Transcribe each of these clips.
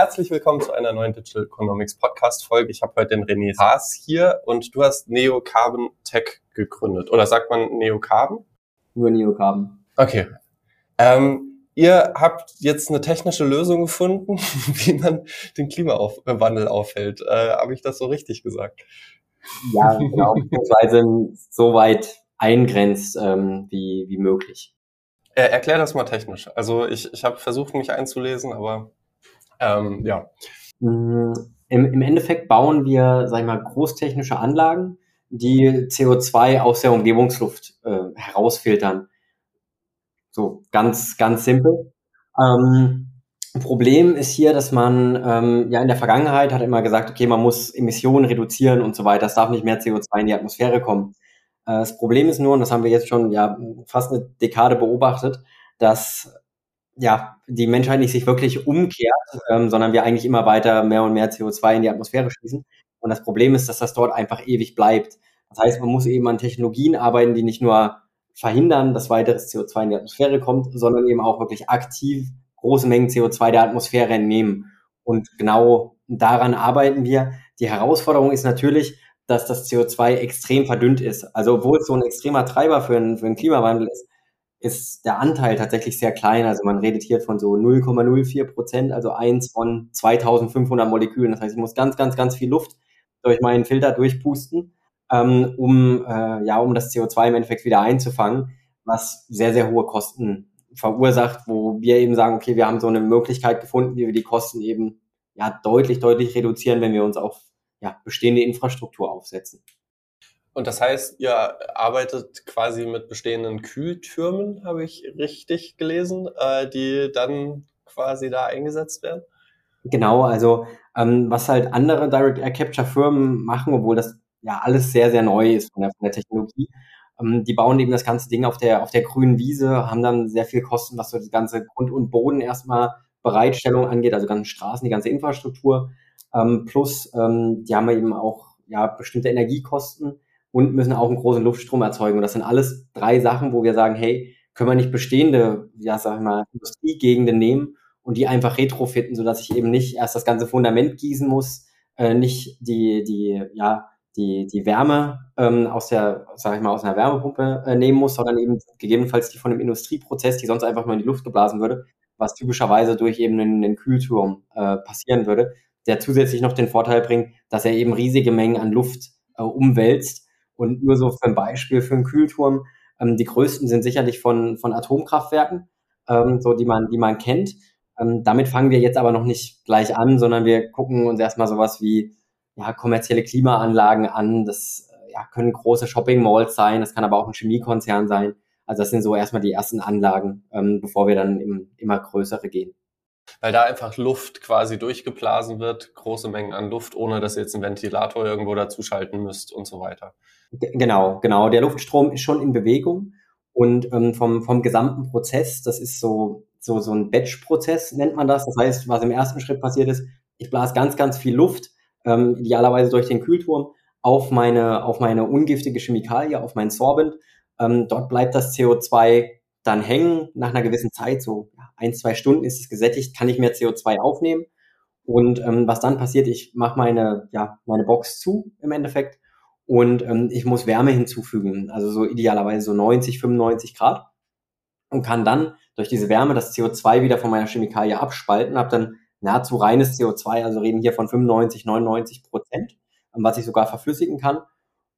herzlich willkommen zu einer neuen Digital Economics Podcast Folge. Ich habe heute den René Haas hier und du hast Neo Carbon Tech gegründet. Oder sagt man Neo Carbon? Nur Neo Carbon. Okay. Ähm, ihr habt jetzt eine technische Lösung gefunden, wie man den Klimawandel aufhält. Äh, habe ich das so richtig gesagt? Ja, genau. Beziehungsweise so weit eingrenzt ähm, wie, wie möglich. Er, erklär das mal technisch. Also ich, ich habe versucht, mich einzulesen, aber ähm, ja. Mm, Im, Im Endeffekt bauen wir, sag ich mal, großtechnische Anlagen, die CO2 aus der Umgebungsluft äh, herausfiltern. So ganz, ganz simpel. Ähm, Problem ist hier, dass man ähm, ja in der Vergangenheit hat immer gesagt, okay, man muss Emissionen reduzieren und so weiter. Es darf nicht mehr CO2 in die Atmosphäre kommen. Äh, das Problem ist nur, und das haben wir jetzt schon ja fast eine Dekade beobachtet, dass ja, die Menschheit nicht sich wirklich umkehrt, ähm, sondern wir eigentlich immer weiter mehr und mehr CO2 in die Atmosphäre schließen. Und das Problem ist, dass das dort einfach ewig bleibt. Das heißt, man muss eben an Technologien arbeiten, die nicht nur verhindern, dass weiteres CO2 in die Atmosphäre kommt, sondern eben auch wirklich aktiv große Mengen CO2 der Atmosphäre entnehmen. Und genau daran arbeiten wir. Die Herausforderung ist natürlich, dass das CO2 extrem verdünnt ist. Also obwohl es so ein extremer Treiber für einen, für einen Klimawandel ist, ist der Anteil tatsächlich sehr klein. Also man redet hier von so 0,04 Prozent, also eins von 2500 Molekülen. Das heißt, ich muss ganz, ganz, ganz viel Luft durch meinen Filter durchpusten, ähm, um, äh, ja, um das CO2 im Endeffekt wieder einzufangen, was sehr, sehr hohe Kosten verursacht, wo wir eben sagen, okay, wir haben so eine Möglichkeit gefunden, wie wir die Kosten eben ja deutlich, deutlich reduzieren, wenn wir uns auf ja, bestehende Infrastruktur aufsetzen. Und das heißt, ihr arbeitet quasi mit bestehenden Kühltürmen, habe ich richtig gelesen, äh, die dann quasi da eingesetzt werden? Genau, also ähm, was halt andere Direct Air Capture Firmen machen, obwohl das ja alles sehr, sehr neu ist von der, von der Technologie, ähm, die bauen eben das ganze Ding auf der, auf der grünen Wiese, haben dann sehr viel Kosten, was so das ganze Grund und Boden erstmal Bereitstellung angeht, also ganzen Straßen, die ganze Infrastruktur, ähm, plus ähm, die haben eben auch ja bestimmte Energiekosten und müssen auch einen großen Luftstrom erzeugen. Und das sind alles drei Sachen, wo wir sagen, hey, können wir nicht bestehende, ja, sag ich mal, Industriegegenden nehmen und die einfach retrofitten, sodass ich eben nicht erst das ganze Fundament gießen muss, äh, nicht die, die, ja, die, die Wärme ähm, aus der, sag ich mal, aus einer Wärmepumpe äh, nehmen muss, sondern eben gegebenenfalls die von einem Industrieprozess, die sonst einfach nur in die Luft geblasen würde, was typischerweise durch eben einen, einen Kühlturm äh, passieren würde, der zusätzlich noch den Vorteil bringt, dass er eben riesige Mengen an Luft äh, umwälzt und nur so für ein Beispiel für einen Kühlturm. Ähm, die größten sind sicherlich von, von Atomkraftwerken, ähm, so die man, die man kennt. Ähm, damit fangen wir jetzt aber noch nicht gleich an, sondern wir gucken uns erstmal sowas wie ja, kommerzielle Klimaanlagen an. Das äh, ja, können große Shopping Malls sein, das kann aber auch ein Chemiekonzern sein. Also das sind so erstmal die ersten Anlagen, ähm, bevor wir dann im, immer größere gehen weil da einfach Luft quasi durchgeblasen wird, große Mengen an Luft, ohne dass ihr jetzt einen Ventilator irgendwo dazuschalten müsst und so weiter. Genau, genau. Der Luftstrom ist schon in Bewegung und ähm, vom, vom gesamten Prozess, das ist so, so, so ein Batch-Prozess, nennt man das. Das heißt, was im ersten Schritt passiert ist, ich blase ganz, ganz viel Luft, ähm, idealerweise durch den Kühlturm, auf meine, auf meine ungiftige Chemikalie, auf meinen Sorbent. Ähm, dort bleibt das CO2 dann hängen. Nach einer gewissen Zeit, so ein, zwei Stunden ist es gesättigt, kann ich mehr CO2 aufnehmen. Und ähm, was dann passiert, ich mache meine, ja, meine Box zu im Endeffekt und ähm, ich muss Wärme hinzufügen, also so idealerweise so 90, 95 Grad und kann dann durch diese Wärme das CO2 wieder von meiner Chemikalie abspalten, habe dann nahezu reines CO2, also reden hier von 95, 99 Prozent, ähm, was ich sogar verflüssigen kann.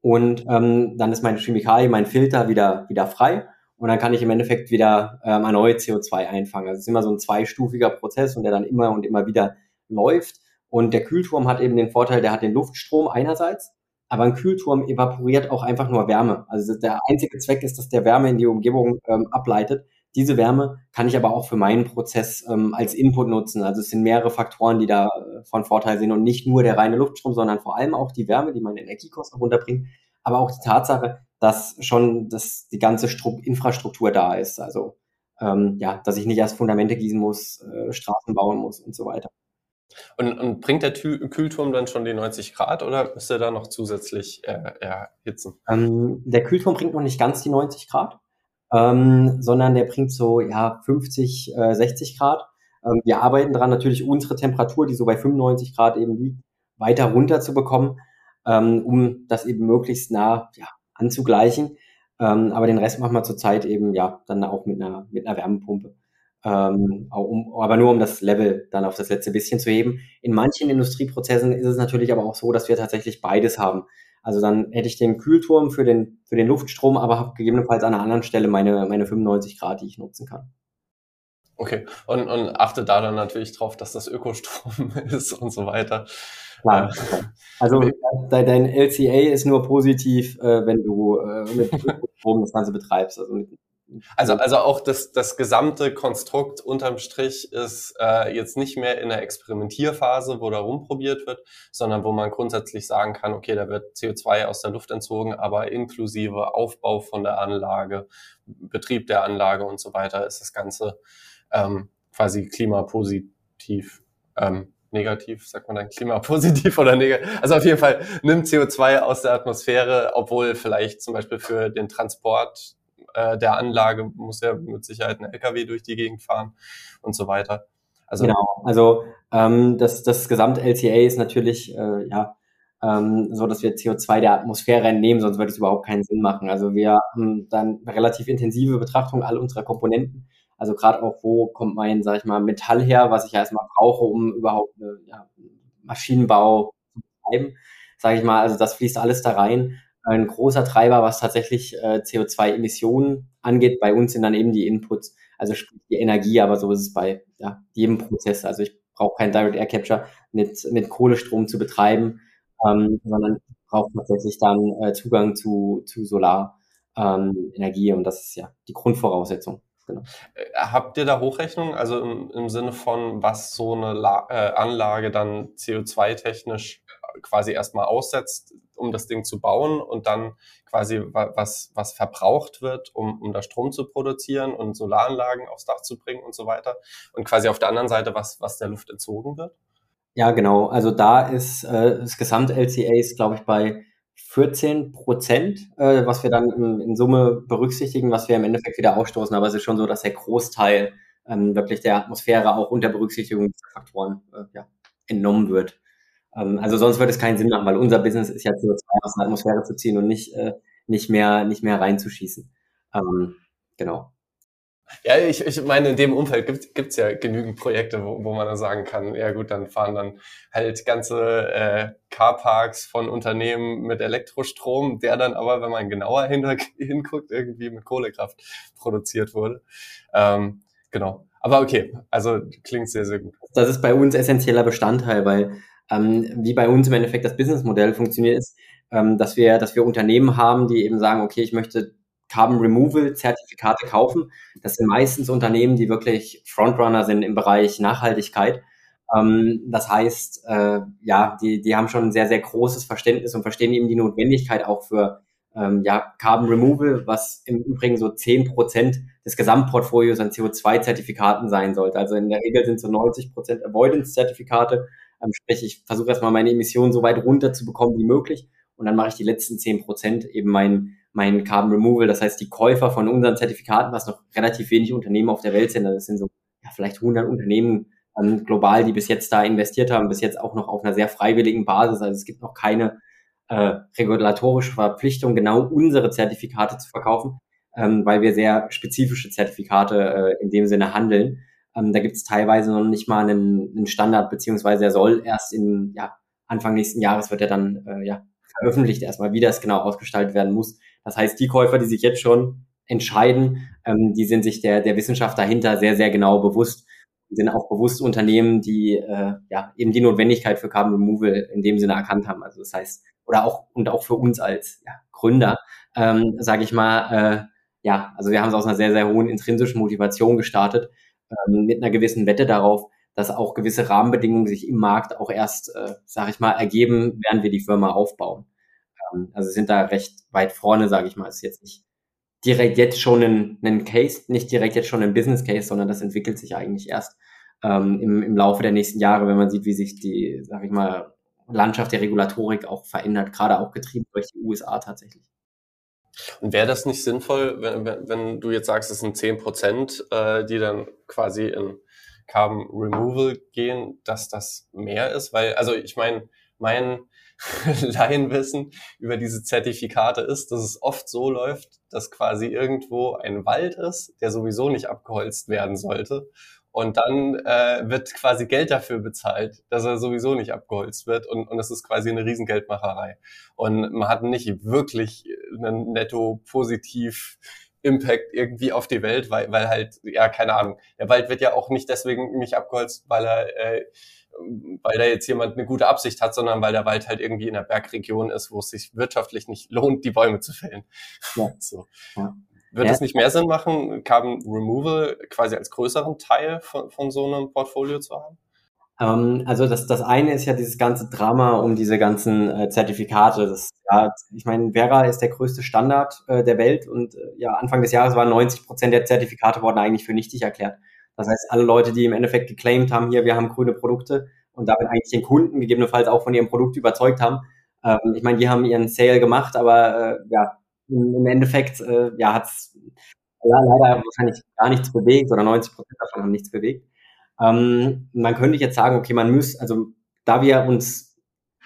Und ähm, dann ist meine Chemikalie, mein Filter wieder, wieder frei und dann kann ich im Endeffekt wieder ähm, erneut CO2 einfangen. Also es ist immer so ein zweistufiger Prozess und der dann immer und immer wieder läuft. Und der Kühlturm hat eben den Vorteil, der hat den Luftstrom einerseits aber ein Kühlturm evaporiert auch einfach nur Wärme. Also der einzige Zweck ist, dass der Wärme in die Umgebung ähm, ableitet. Diese Wärme kann ich aber auch für meinen Prozess ähm, als Input nutzen. Also es sind mehrere Faktoren, die da äh, von Vorteil sind und nicht nur der reine Luftstrom, sondern vor allem auch die Wärme, die meine Energiekosten runterbringt, aber auch die Tatsache, dass schon dass die ganze Stru Infrastruktur da ist. Also ähm, ja, dass ich nicht erst Fundamente gießen muss, äh, Straßen bauen muss und so weiter. Und, und bringt der Tü Kühlturm dann schon die 90 Grad oder müsst ihr da noch zusätzlich äh, erhitzen? Ähm, der Kühlturm bringt noch nicht ganz die 90 Grad, ähm, sondern der bringt so ja 50, äh, 60 Grad. Ähm, wir arbeiten daran, natürlich unsere Temperatur, die so bei 95 Grad eben liegt, weiter runter zu bekommen, ähm, um das eben möglichst nah ja, anzugleichen. Ähm, aber den Rest machen wir zurzeit eben ja dann auch mit einer, mit einer Wärmepumpe. Ähm, um, aber nur um das Level dann auf das letzte bisschen zu heben. In manchen Industrieprozessen ist es natürlich aber auch so, dass wir tatsächlich beides haben. Also dann hätte ich den Kühlturm für den, für den Luftstrom, aber habe gegebenenfalls an einer anderen Stelle meine, meine 95 Grad, die ich nutzen kann. Okay, und, und achte da dann natürlich drauf, dass das Ökostrom ist und so weiter. Klar. Äh, also dein LCA ist nur positiv, äh, wenn du äh, mit Ökostrom das Ganze betreibst. Also also, also auch das, das gesamte Konstrukt unterm Strich ist äh, jetzt nicht mehr in der Experimentierphase, wo da rumprobiert wird, sondern wo man grundsätzlich sagen kann, okay, da wird CO2 aus der Luft entzogen, aber inklusive Aufbau von der Anlage, Betrieb der Anlage und so weiter ist das Ganze ähm, quasi klimapositiv. Ähm, negativ, sagt man dann klimapositiv oder negativ. Also auf jeden Fall nimmt CO2 aus der Atmosphäre, obwohl vielleicht zum Beispiel für den Transport äh, der Anlage muss ja mit Sicherheit ein LKW durch die Gegend fahren und so weiter. Also genau, also ähm, das, das Gesamt-LCA ist natürlich äh, ja ähm, so, dass wir CO2 der Atmosphäre entnehmen, sonst würde es überhaupt keinen Sinn machen. Also wir haben dann relativ intensive Betrachtung all unserer Komponenten. Also gerade auch, wo kommt mein, sag ich mal, Metall her, was ich ja erstmal brauche, um überhaupt eine, ja, Maschinenbau zu betreiben, sage ich mal. Also das fließt alles da rein ein großer Treiber, was tatsächlich äh, CO2-Emissionen angeht. Bei uns sind dann eben die Inputs, also die Energie, aber so ist es bei ja, jedem Prozess. Also ich brauche kein Direct Air Capture mit, mit Kohlestrom zu betreiben, ähm, sondern brauche tatsächlich dann äh, Zugang zu, zu Solarenergie ähm, und das ist ja die Grundvoraussetzung. Genau. Äh, habt ihr da Hochrechnungen, also im, im Sinne von, was so eine La äh, Anlage dann CO2-technisch quasi erstmal aussetzt, um das Ding zu bauen und dann quasi was, was verbraucht wird, um, um da Strom zu produzieren und Solaranlagen aufs Dach zu bringen und so weiter. Und quasi auf der anderen Seite, was, was der Luft entzogen wird? Ja, genau. Also da ist äh, das Gesamt-LCA ist, glaube ich, bei 14 Prozent, äh, was wir dann in, in, Summe berücksichtigen, was wir im Endeffekt wieder ausstoßen. Aber es ist schon so, dass der Großteil ähm, wirklich der Atmosphäre auch unter Berücksichtigung dieser Faktoren äh, ja, entnommen wird. Ähm, also sonst würde es keinen Sinn machen, weil unser Business ist ja CO2 aus der Atmosphäre zu ziehen und nicht, äh, nicht, mehr, nicht mehr reinzuschießen. Ähm, genau. Ja, ich, ich meine, in dem Umfeld gibt es ja genügend Projekte, wo, wo man dann sagen kann, ja gut, dann fahren dann halt ganze äh, Carparks von Unternehmen mit Elektrostrom, der dann aber, wenn man genauer hin, hinguckt, irgendwie mit Kohlekraft produziert wurde. Ähm, genau. Aber okay, also klingt sehr, sehr gut. Das ist bei uns essentieller Bestandteil, weil ähm, wie bei uns im Endeffekt das Businessmodell funktioniert, ist, ähm, dass wir, dass wir Unternehmen haben, die eben sagen, okay, ich möchte Carbon Removal Zertifikate kaufen. Das sind meistens Unternehmen, die wirklich Frontrunner sind im Bereich Nachhaltigkeit. Ähm, das heißt, äh, ja, die, die haben schon ein sehr, sehr großes Verständnis und verstehen eben die Notwendigkeit auch für ähm, ja, Carbon Removal, was im Übrigen so zehn Prozent des Gesamtportfolios an CO2-Zertifikaten sein sollte. Also in der Regel sind so 90 Prozent Avoidance-Zertifikate ähm, sprich, ich versuche erstmal meine Emissionen so weit runter zu bekommen wie möglich und dann mache ich die letzten zehn Prozent eben mein, mein Carbon Removal. Das heißt, die Käufer von unseren Zertifikaten, was noch relativ wenig Unternehmen auf der Welt sind, das sind so ja, vielleicht 100 Unternehmen ähm, global, die bis jetzt da investiert haben, bis jetzt auch noch auf einer sehr freiwilligen Basis. Also es gibt noch keine äh, regulatorische Verpflichtung, genau unsere Zertifikate zu verkaufen, ähm, weil wir sehr spezifische Zertifikate äh, in dem Sinne handeln. Ähm, da gibt es teilweise noch nicht mal einen, einen Standard, beziehungsweise er soll erst in ja, Anfang nächsten Jahres wird er dann äh, ja, veröffentlicht erstmal, wie das genau ausgestaltet werden muss. Das heißt, die Käufer, die sich jetzt schon entscheiden, ähm, die sind sich der, der Wissenschaft dahinter sehr, sehr genau bewusst. Sind auch bewusst Unternehmen, die äh, ja eben die Notwendigkeit für Carbon Removal in dem Sinne erkannt haben. Also das heißt, oder auch und auch für uns als ja, Gründer, ähm, sage ich mal, äh, ja, also wir haben es aus einer sehr, sehr hohen intrinsischen Motivation gestartet, ähm, mit einer gewissen Wette darauf, dass auch gewisse Rahmenbedingungen sich im Markt auch erst, äh, sage ich mal, ergeben, während wir die Firma aufbauen. Also sind da recht weit vorne, sage ich mal. ist jetzt nicht direkt jetzt schon ein, ein Case, nicht direkt jetzt schon ein Business Case, sondern das entwickelt sich eigentlich erst ähm, im, im Laufe der nächsten Jahre, wenn man sieht, wie sich die, sage ich mal, Landschaft der Regulatorik auch verändert, gerade auch getrieben durch die USA tatsächlich. Und wäre das nicht sinnvoll, wenn, wenn, du jetzt sagst, es sind zehn Prozent, äh, die dann quasi in, Carbon Removal gehen, dass das mehr ist? Weil, also ich meine, mein Laienwissen über diese Zertifikate ist, dass es oft so läuft, dass quasi irgendwo ein Wald ist, der sowieso nicht abgeholzt werden sollte. Und dann äh, wird quasi Geld dafür bezahlt, dass er sowieso nicht abgeholzt wird. Und, und das ist quasi eine Riesengeldmacherei. Und man hat nicht wirklich einen netto positiv Impact irgendwie auf die Welt, weil, weil halt, ja, keine Ahnung, der Wald wird ja auch nicht deswegen nicht abgeholzt, weil er äh, weil da jetzt jemand eine gute Absicht hat, sondern weil der Wald halt irgendwie in der Bergregion ist, wo es sich wirtschaftlich nicht lohnt, die Bäume zu fällen. Ja. So. Ja. Wird ja. es nicht mehr Sinn machen, Carbon Removal quasi als größeren Teil von, von so einem Portfolio zu haben? Ähm, also das, das eine ist ja dieses ganze Drama um diese ganzen äh, Zertifikate. Das, ja, ich meine, Vera ist der größte Standard äh, der Welt und äh, ja, Anfang des Jahres waren 90 Prozent der Zertifikate wurden eigentlich für nichtig erklärt. Das heißt, alle Leute, die im Endeffekt geclaimed haben, hier, wir haben grüne Produkte und damit eigentlich den Kunden gegebenenfalls auch von ihrem Produkt überzeugt haben. Ähm, ich meine, die haben ihren Sale gemacht, aber äh, ja, im, im Endeffekt äh, ja, hat es ja, leider wahrscheinlich gar nichts bewegt oder 90 Prozent davon haben nichts bewegt. Ähm, man könnte jetzt sagen, okay, man muss, also da wir uns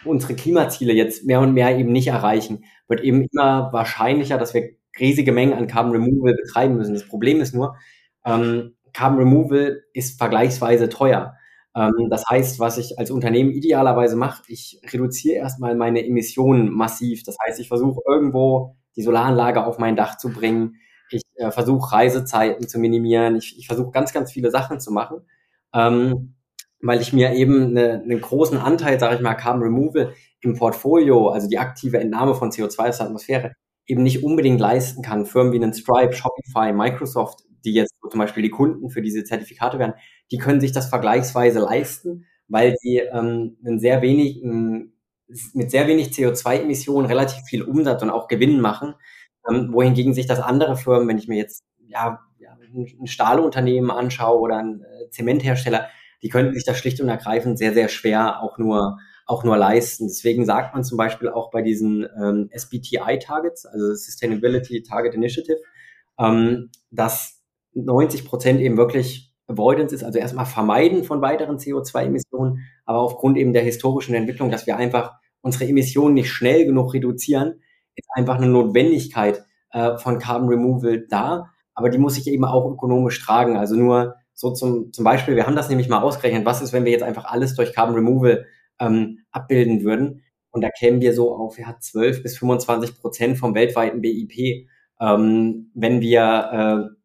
unsere Klimaziele jetzt mehr und mehr eben nicht erreichen, wird eben immer wahrscheinlicher, dass wir riesige Mengen an Carbon Removal betreiben müssen. Das Problem ist nur, ähm, Carbon Removal ist vergleichsweise teuer. Ähm, das heißt, was ich als Unternehmen idealerweise mache, ich reduziere erstmal meine Emissionen massiv. Das heißt, ich versuche irgendwo die Solaranlage auf mein Dach zu bringen. Ich äh, versuche Reisezeiten zu minimieren. Ich, ich versuche ganz, ganz viele Sachen zu machen, ähm, weil ich mir eben eine, einen großen Anteil, sage ich mal, Carbon Removal im Portfolio, also die aktive Entnahme von CO2 aus der Atmosphäre, eben nicht unbedingt leisten kann. Firmen wie einen Stripe, Shopify, Microsoft, die jetzt zum Beispiel die Kunden für diese Zertifikate werden, die können sich das vergleichsweise leisten, weil sie ähm, einen sehr wenig, mit sehr wenig CO2-Emissionen relativ viel Umsatz und auch Gewinn machen, ähm, wohingegen sich das andere Firmen, wenn ich mir jetzt ja ein Stahlunternehmen anschaue oder ein äh, Zementhersteller, die könnten sich das schlicht und ergreifend sehr, sehr schwer auch nur auch nur leisten. Deswegen sagt man zum Beispiel auch bei diesen ähm, SBTI-Targets, also Sustainability Target Initiative, ähm, dass 90 Prozent eben wirklich Avoidance ist, also erstmal Vermeiden von weiteren CO2-Emissionen, aber aufgrund eben der historischen Entwicklung, dass wir einfach unsere Emissionen nicht schnell genug reduzieren, ist einfach eine Notwendigkeit äh, von Carbon Removal da, aber die muss sich eben auch ökonomisch tragen. Also nur so zum, zum Beispiel, wir haben das nämlich mal ausgerechnet, was ist, wenn wir jetzt einfach alles durch Carbon Removal ähm, abbilden würden und da kämen wir so auf ja, 12 bis 25 Prozent vom weltweiten BIP. Ähm, wenn wir äh,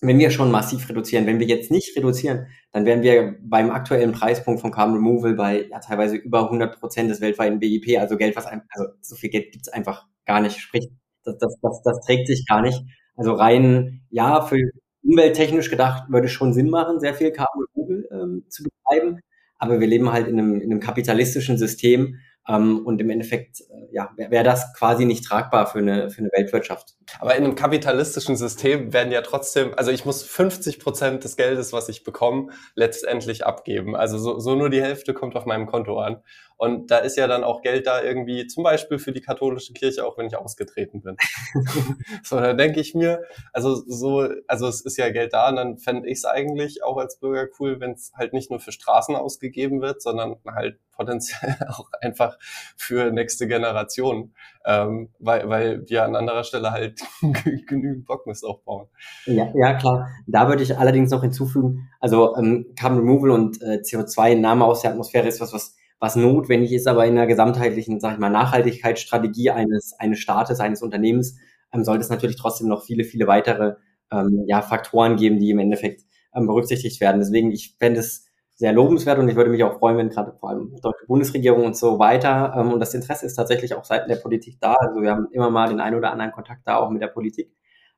wenn wir schon massiv reduzieren, wenn wir jetzt nicht reduzieren, dann wären wir beim aktuellen Preispunkt von Carbon Removal bei ja, teilweise über 100 Prozent des weltweiten BIP, also Geld, was ein, also so viel Geld gibt's einfach gar nicht. Sprich, das, das, das, das trägt sich gar nicht. Also rein, ja, für umwelttechnisch gedacht würde schon Sinn machen, sehr viel Carbon Removal ähm, zu betreiben. Aber wir leben halt in einem, in einem kapitalistischen System, und im Endeffekt, äh, ja, wäre wär das quasi nicht tragbar für eine, für eine Weltwirtschaft. Aber in einem kapitalistischen System werden ja trotzdem, also ich muss 50 Prozent des Geldes, was ich bekomme, letztendlich abgeben. Also so, so nur die Hälfte kommt auf meinem Konto an. Und da ist ja dann auch Geld da irgendwie, zum Beispiel für die katholische Kirche, auch wenn ich ausgetreten bin. so, da denke ich mir, also so, also es ist ja Geld da und dann fände ich es eigentlich auch als Bürger cool, wenn es halt nicht nur für Straßen ausgegeben wird, sondern halt potenziell auch einfach für nächste Generationen, ähm, weil, weil wir an anderer Stelle halt genügend Bockmist aufbauen. Ja, ja, klar. Da würde ich allerdings noch hinzufügen, also ähm, Carbon Removal und äh, CO2-Nahme aus der Atmosphäre ist was, was was notwendig ist, aber in der gesamtheitlichen, sag ich mal, Nachhaltigkeitsstrategie eines, eines Staates, eines Unternehmens, ähm, sollte es natürlich trotzdem noch viele, viele weitere ähm, ja, Faktoren geben, die im Endeffekt ähm, berücksichtigt werden. Deswegen, ich fände es sehr lobenswert und ich würde mich auch freuen, wenn gerade vor allem deutsche Bundesregierung und so weiter ähm, und das Interesse ist tatsächlich auch seitens der Politik da. Also wir haben immer mal den einen oder anderen Kontakt da auch mit der Politik.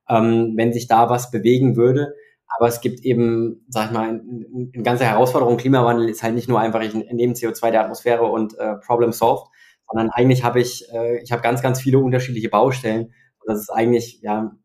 Ähm, wenn sich da was bewegen würde, aber es gibt eben, sag ich mal, eine ganze Herausforderung. Klimawandel ist halt nicht nur einfach, ich nehme CO2 der Atmosphäre und äh, Problem solved, sondern eigentlich habe ich, äh, ich habe ganz, ganz viele unterschiedliche Baustellen. Und das ist eigentlich, ja,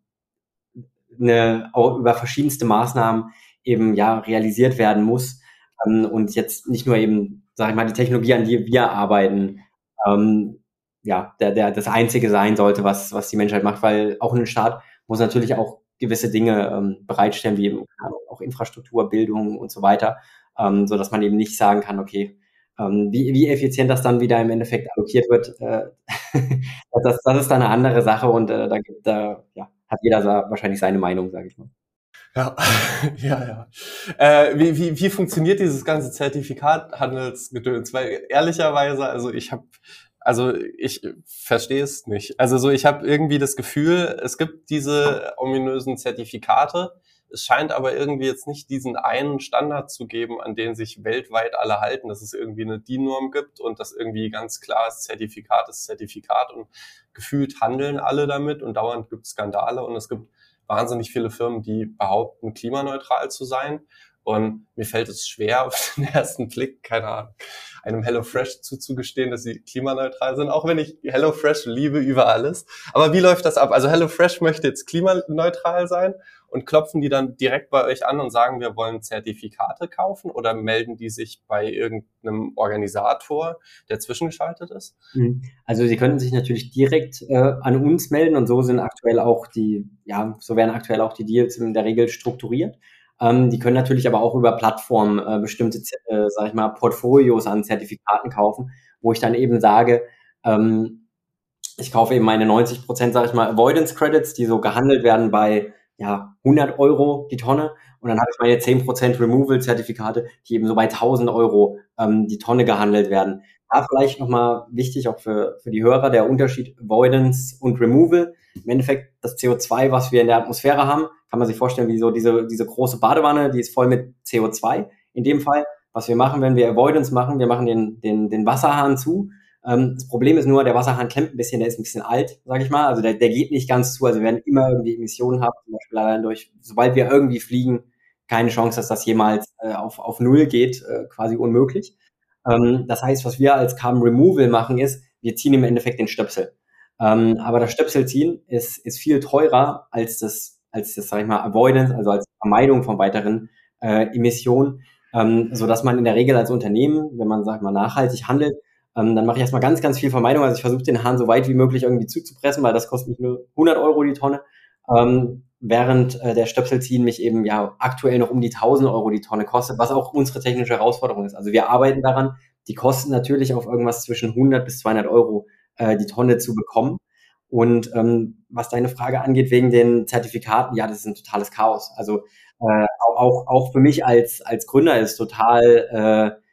eine, auch über verschiedenste Maßnahmen eben, ja, realisiert werden muss. Ähm, und jetzt nicht nur eben, sag ich mal, die Technologie, an die wir arbeiten, ähm, ja, der, der, das einzige sein sollte, was, was die Menschheit macht, weil auch ein Staat muss natürlich auch gewisse Dinge ähm, bereitstellen, wie eben auch Infrastruktur, Bildung und so weiter, ähm, so dass man eben nicht sagen kann, okay, ähm, wie, wie effizient das dann wieder im Endeffekt allokiert wird, äh, das, das ist dann eine andere Sache und äh, da, gibt, da ja, hat jeder wahrscheinlich seine Meinung, sage ich mal. Ja, ja, ja. Äh, wie, wie, wie funktioniert dieses ganze Zertifikathandelsgedöns? Weil ehrlicherweise, also ich habe, also ich verstehe es nicht. Also so, ich habe irgendwie das Gefühl, es gibt diese ominösen Zertifikate. Es scheint aber irgendwie jetzt nicht diesen einen Standard zu geben, an den sich weltweit alle halten, dass es irgendwie eine DIN-Norm gibt und dass irgendwie ganz klar ist, Zertifikat ist Zertifikat und gefühlt handeln alle damit und dauernd gibt es Skandale und es gibt wahnsinnig viele Firmen, die behaupten, klimaneutral zu sein. Und mir fällt es schwer, auf den ersten Blick, keine Ahnung, einem HelloFresh zuzugestehen, dass sie klimaneutral sind, auch wenn ich HelloFresh liebe über alles. Aber wie läuft das ab? Also HelloFresh möchte jetzt klimaneutral sein und klopfen die dann direkt bei euch an und sagen, wir wollen Zertifikate kaufen oder melden die sich bei irgendeinem Organisator, der zwischengeschaltet ist? Mhm. Also sie könnten sich natürlich direkt äh, an uns melden und so sind aktuell auch die, ja, so werden aktuell auch die Deals in der Regel strukturiert. Ähm, die können natürlich aber auch über Plattformen äh, bestimmte, äh, sag ich mal, Portfolios an Zertifikaten kaufen, wo ich dann eben sage, ähm, ich kaufe eben meine 90 Prozent, sag ich mal, Avoidance Credits, die so gehandelt werden bei ja, 100 Euro die Tonne und dann habe ich meine 10% Removal-Zertifikate, die eben so bei 1000 Euro ähm, die Tonne gehandelt werden. Da vielleicht nochmal wichtig, auch für, für die Hörer, der Unterschied Avoidance und Removal. Im Endeffekt das CO2, was wir in der Atmosphäre haben, kann man sich vorstellen, wie so diese, diese große Badewanne, die ist voll mit CO2. In dem Fall, was wir machen, wenn wir Avoidance machen, wir machen den, den, den Wasserhahn zu ähm, das Problem ist nur, der Wasserhahn klemmt ein bisschen, der ist ein bisschen alt, sage ich mal. Also der, der geht nicht ganz zu. Also wir werden immer irgendwie Emissionen haben, zum Beispiel allein durch, sobald wir irgendwie fliegen, keine Chance, dass das jemals äh, auf, auf Null geht, äh, quasi unmöglich. Ähm, das heißt, was wir als Carbon Removal machen, ist, wir ziehen im Endeffekt den Stöpsel. Ähm, aber das Stöpselziehen ist, ist viel teurer als das, als das, sag ich mal, Avoidance, also als Vermeidung von weiteren äh, Emissionen, ähm, so dass man in der Regel als Unternehmen, wenn man, sag ich mal, nachhaltig handelt, ähm, dann mache ich erstmal ganz, ganz viel Vermeidung. Also ich versuche den Hahn so weit wie möglich irgendwie zuzupressen, weil das kostet mich nur 100 Euro die Tonne. Ähm, während äh, der Stöpselziehen mich eben ja aktuell noch um die 1000 Euro die Tonne kostet, was auch unsere technische Herausforderung ist. Also wir arbeiten daran, die Kosten natürlich auf irgendwas zwischen 100 bis 200 Euro äh, die Tonne zu bekommen. Und ähm, was deine Frage angeht wegen den Zertifikaten, ja, das ist ein totales Chaos. Also äh, auch, auch für mich als, als Gründer ist total äh,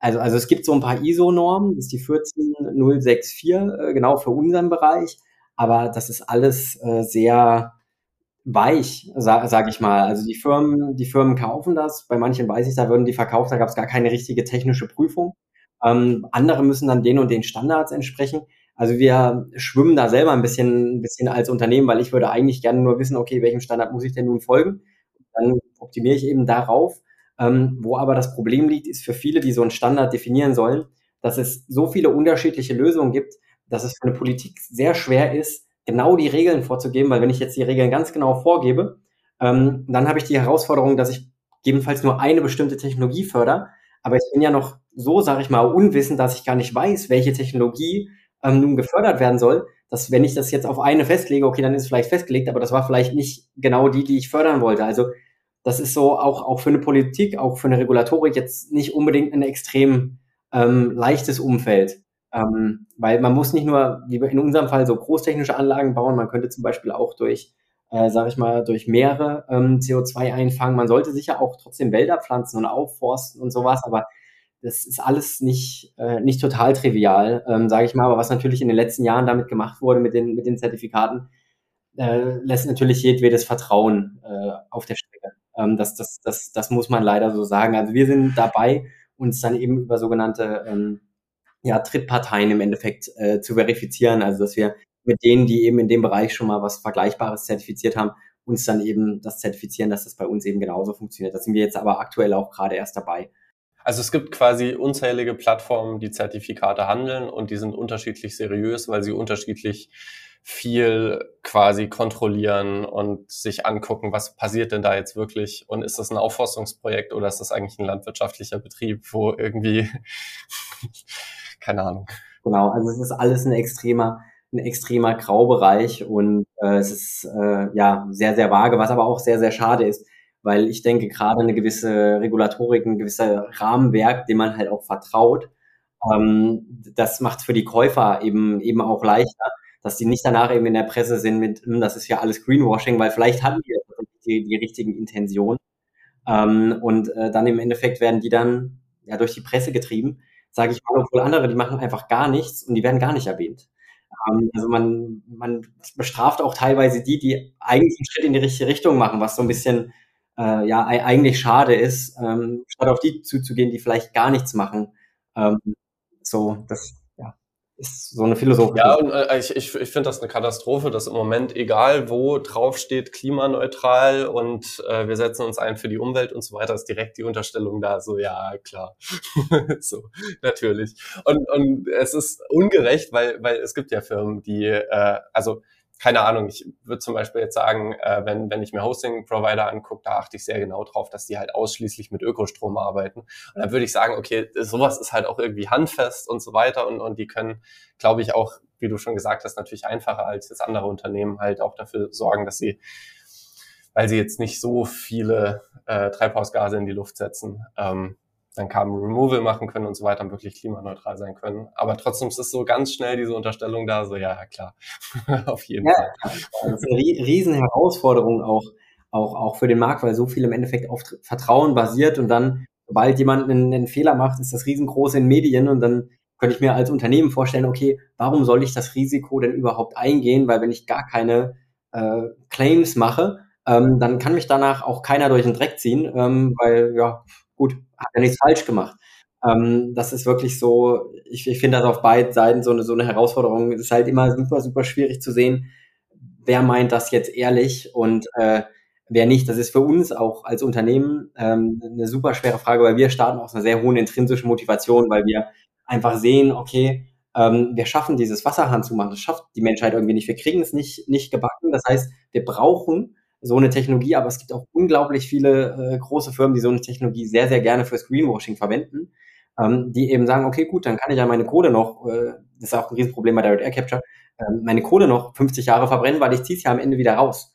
also, also es gibt so ein paar ISO-Normen, das ist die 14064, äh, genau für unseren Bereich, aber das ist alles äh, sehr weich, sag, sag ich mal. Also die Firmen, die Firmen kaufen das, bei manchen weiß ich, da würden die verkauft, da gab es gar keine richtige technische Prüfung. Ähm, andere müssen dann den und den Standards entsprechen. Also wir schwimmen da selber ein bisschen, ein bisschen als Unternehmen, weil ich würde eigentlich gerne nur wissen, okay, welchem Standard muss ich denn nun folgen? Dann optimiere ich eben darauf. Ähm, wo aber das Problem liegt, ist für viele, die so einen Standard definieren sollen, dass es so viele unterschiedliche Lösungen gibt, dass es für eine Politik sehr schwer ist, genau die Regeln vorzugeben, weil wenn ich jetzt die Regeln ganz genau vorgebe, ähm, dann habe ich die Herausforderung, dass ich gegebenenfalls nur eine bestimmte Technologie fördere, aber ich bin ja noch so, sage ich mal, unwissend, dass ich gar nicht weiß, welche Technologie ähm, nun gefördert werden soll, dass wenn ich das jetzt auf eine festlege, okay, dann ist es vielleicht festgelegt, aber das war vielleicht nicht genau die, die ich fördern wollte. Also das ist so auch, auch für eine Politik, auch für eine Regulatorik jetzt nicht unbedingt ein extrem ähm, leichtes Umfeld. Ähm, weil man muss nicht nur, wie in unserem Fall, so großtechnische Anlagen bauen, man könnte zum Beispiel auch durch, äh, sage ich mal, durch Meere ähm, CO2 einfangen. Man sollte sicher auch trotzdem Wälder pflanzen und aufforsten und sowas, aber das ist alles nicht, äh, nicht total trivial, ähm, sage ich mal. Aber was natürlich in den letzten Jahren damit gemacht wurde mit den, mit den Zertifikaten, äh, lässt natürlich jedwedes Vertrauen äh, auf der Strecke. Ähm, das, das, das, das muss man leider so sagen. Also wir sind dabei, uns dann eben über sogenannte ähm, ja, Drittparteien im Endeffekt äh, zu verifizieren. Also dass wir mit denen, die eben in dem Bereich schon mal was Vergleichbares zertifiziert haben, uns dann eben das zertifizieren, dass das bei uns eben genauso funktioniert. Da sind wir jetzt aber aktuell auch gerade erst dabei. Also es gibt quasi unzählige Plattformen, die Zertifikate handeln und die sind unterschiedlich seriös, weil sie unterschiedlich viel quasi kontrollieren und sich angucken, was passiert denn da jetzt wirklich und ist das ein Aufforstungsprojekt oder ist das eigentlich ein landwirtschaftlicher Betrieb, wo irgendwie, keine Ahnung. Genau, also es ist alles ein extremer, ein extremer Graubereich und äh, es ist äh, ja sehr, sehr vage, was aber auch sehr, sehr schade ist, weil ich denke, gerade eine gewisse Regulatorik, ein gewisser Rahmenwerk, dem man halt auch vertraut, ähm, das macht für die Käufer eben, eben auch leichter, dass die nicht danach eben in der Presse sind mit, hm, das ist ja alles Greenwashing, weil vielleicht hatten die die, die richtigen Intentionen. Ähm, und äh, dann im Endeffekt werden die dann ja durch die Presse getrieben, sage ich mal, obwohl andere, die machen einfach gar nichts und die werden gar nicht erwähnt. Ähm, also man, man bestraft auch teilweise die, die eigentlich einen Schritt in die richtige Richtung machen, was so ein bisschen äh, ja eigentlich schade ist, ähm, statt auf die zuzugehen, die vielleicht gar nichts machen. Ähm, so, das ist so eine Philosophie. Ja, und äh, ich, ich, ich finde das eine Katastrophe, dass im Moment, egal wo drauf steht, klimaneutral und äh, wir setzen uns ein für die Umwelt und so weiter, ist direkt die Unterstellung da, so ja, klar. so, natürlich. Und, und es ist ungerecht, weil, weil es gibt ja Firmen, die, äh, also keine Ahnung, ich würde zum Beispiel jetzt sagen, äh, wenn, wenn ich mir Hosting-Provider angucke, da achte ich sehr genau drauf, dass die halt ausschließlich mit Ökostrom arbeiten. Und dann würde ich sagen, okay, sowas ist halt auch irgendwie handfest und so weiter und, und die können, glaube ich, auch, wie du schon gesagt hast, natürlich einfacher als jetzt andere Unternehmen halt auch dafür sorgen, dass sie, weil sie jetzt nicht so viele äh, Treibhausgase in die Luft setzen, ähm, dann Carbon Removal machen können und so weiter und wirklich klimaneutral sein können. Aber trotzdem ist es so ganz schnell diese Unterstellung da, so ja, klar, auf jeden ja, Fall. Das ist eine riesen Herausforderung auch, auch, auch für den Markt, weil so viel im Endeffekt auf Vertrauen basiert und dann, sobald jemand einen, einen Fehler macht, ist das riesengroß in Medien und dann könnte ich mir als Unternehmen vorstellen, okay, warum soll ich das Risiko denn überhaupt eingehen? Weil wenn ich gar keine äh, Claims mache, ähm, dann kann mich danach auch keiner durch den Dreck ziehen, ähm, weil ja, gut, hat ja nichts falsch gemacht. Ähm, das ist wirklich so, ich, ich finde das auf beiden Seiten so eine, so eine Herausforderung. Es ist halt immer super, super schwierig zu sehen, wer meint das jetzt ehrlich und äh, wer nicht. Das ist für uns auch als Unternehmen ähm, eine super schwere Frage, weil wir starten aus einer sehr hohen intrinsischen Motivation, weil wir einfach sehen, okay, ähm, wir schaffen dieses Wasserhahn zu machen. Das schafft die Menschheit irgendwie nicht. Wir kriegen es nicht, nicht gebacken. Das heißt, wir brauchen so eine Technologie, aber es gibt auch unglaublich viele äh, große Firmen, die so eine Technologie sehr, sehr gerne fürs Greenwashing verwenden, ähm, die eben sagen, okay, gut, dann kann ich ja meine Kohle noch, äh, das ist auch ein Riesenproblem bei Direct Air Capture, äh, meine Kohle noch 50 Jahre verbrennen, weil ich ziehe es ja am Ende wieder raus.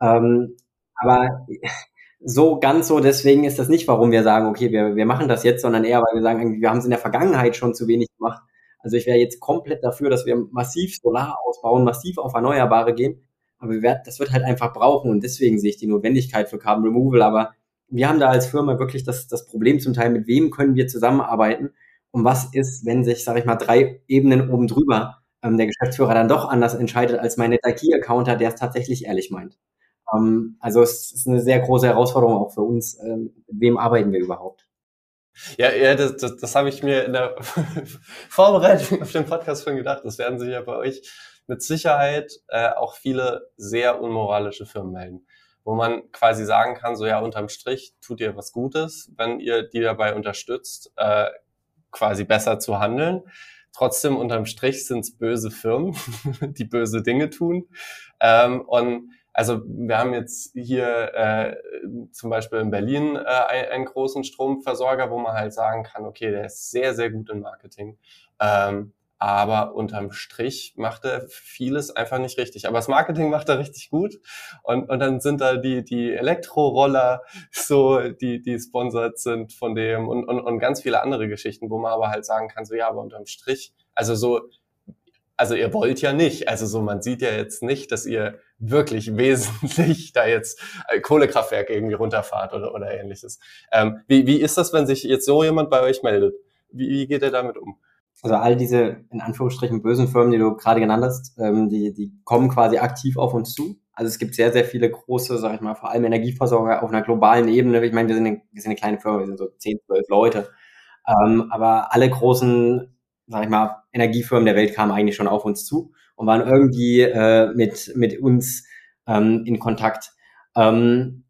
Ähm, aber so ganz so, deswegen ist das nicht, warum wir sagen, okay, wir, wir machen das jetzt, sondern eher, weil wir sagen, wir haben es in der Vergangenheit schon zu wenig gemacht. Also ich wäre jetzt komplett dafür, dass wir massiv Solar ausbauen, massiv auf Erneuerbare gehen, aber wir werden, das wird halt einfach brauchen und deswegen sehe ich die Notwendigkeit für Carbon Removal. Aber wir haben da als Firma wirklich das, das Problem zum Teil, mit wem können wir zusammenarbeiten und was ist, wenn sich, sage ich mal, drei Ebenen oben drüber ähm, der Geschäftsführer dann doch anders entscheidet als mein NetIT-Accounter, der es tatsächlich ehrlich meint. Ähm, also es ist eine sehr große Herausforderung auch für uns. Ähm, mit wem arbeiten wir überhaupt? Ja, ja, das, das, das habe ich mir in der Vorbereitung auf den Podcast schon gedacht. Das werden sich ja bei euch mit Sicherheit äh, auch viele sehr unmoralische Firmen melden, wo man quasi sagen kann, so ja, unterm Strich tut ihr was Gutes, wenn ihr die dabei unterstützt, äh, quasi besser zu handeln. Trotzdem unterm Strich sind es böse Firmen, die böse Dinge tun. Ähm, und also wir haben jetzt hier äh, zum Beispiel in Berlin äh, einen, großen Stromversorger, wo man halt sagen kann, okay, der ist sehr, sehr gut im Marketing. Ähm, aber unterm Strich macht er vieles einfach nicht richtig. Aber das Marketing macht er richtig gut. Und, und dann sind da die, die Elektroroller, so, die, die sponsert sind von dem und, und, und ganz viele andere Geschichten, wo man aber halt sagen kann, so, ja, aber unterm Strich, also so, also ihr wollt ja nicht. Also so, man sieht ja jetzt nicht, dass ihr wirklich wesentlich da jetzt äh, Kohlekraftwerke irgendwie runterfahrt oder, oder ähnliches. Ähm, wie, wie ist das, wenn sich jetzt so jemand bei euch meldet? Wie, wie geht er damit um? Also all diese in Anführungsstrichen bösen Firmen, die du gerade genannt hast, ähm, die, die kommen quasi aktiv auf uns zu. Also es gibt sehr, sehr viele große, sag ich mal, vor allem Energieversorger auf einer globalen Ebene. Ich meine, wir sind eine, wir sind eine kleine Firma, wir sind so 10, 12 Leute. Ähm, aber alle großen, sag ich mal, Energiefirmen der Welt kamen eigentlich schon auf uns zu und waren irgendwie äh, mit, mit uns ähm, in Kontakt. Ähm,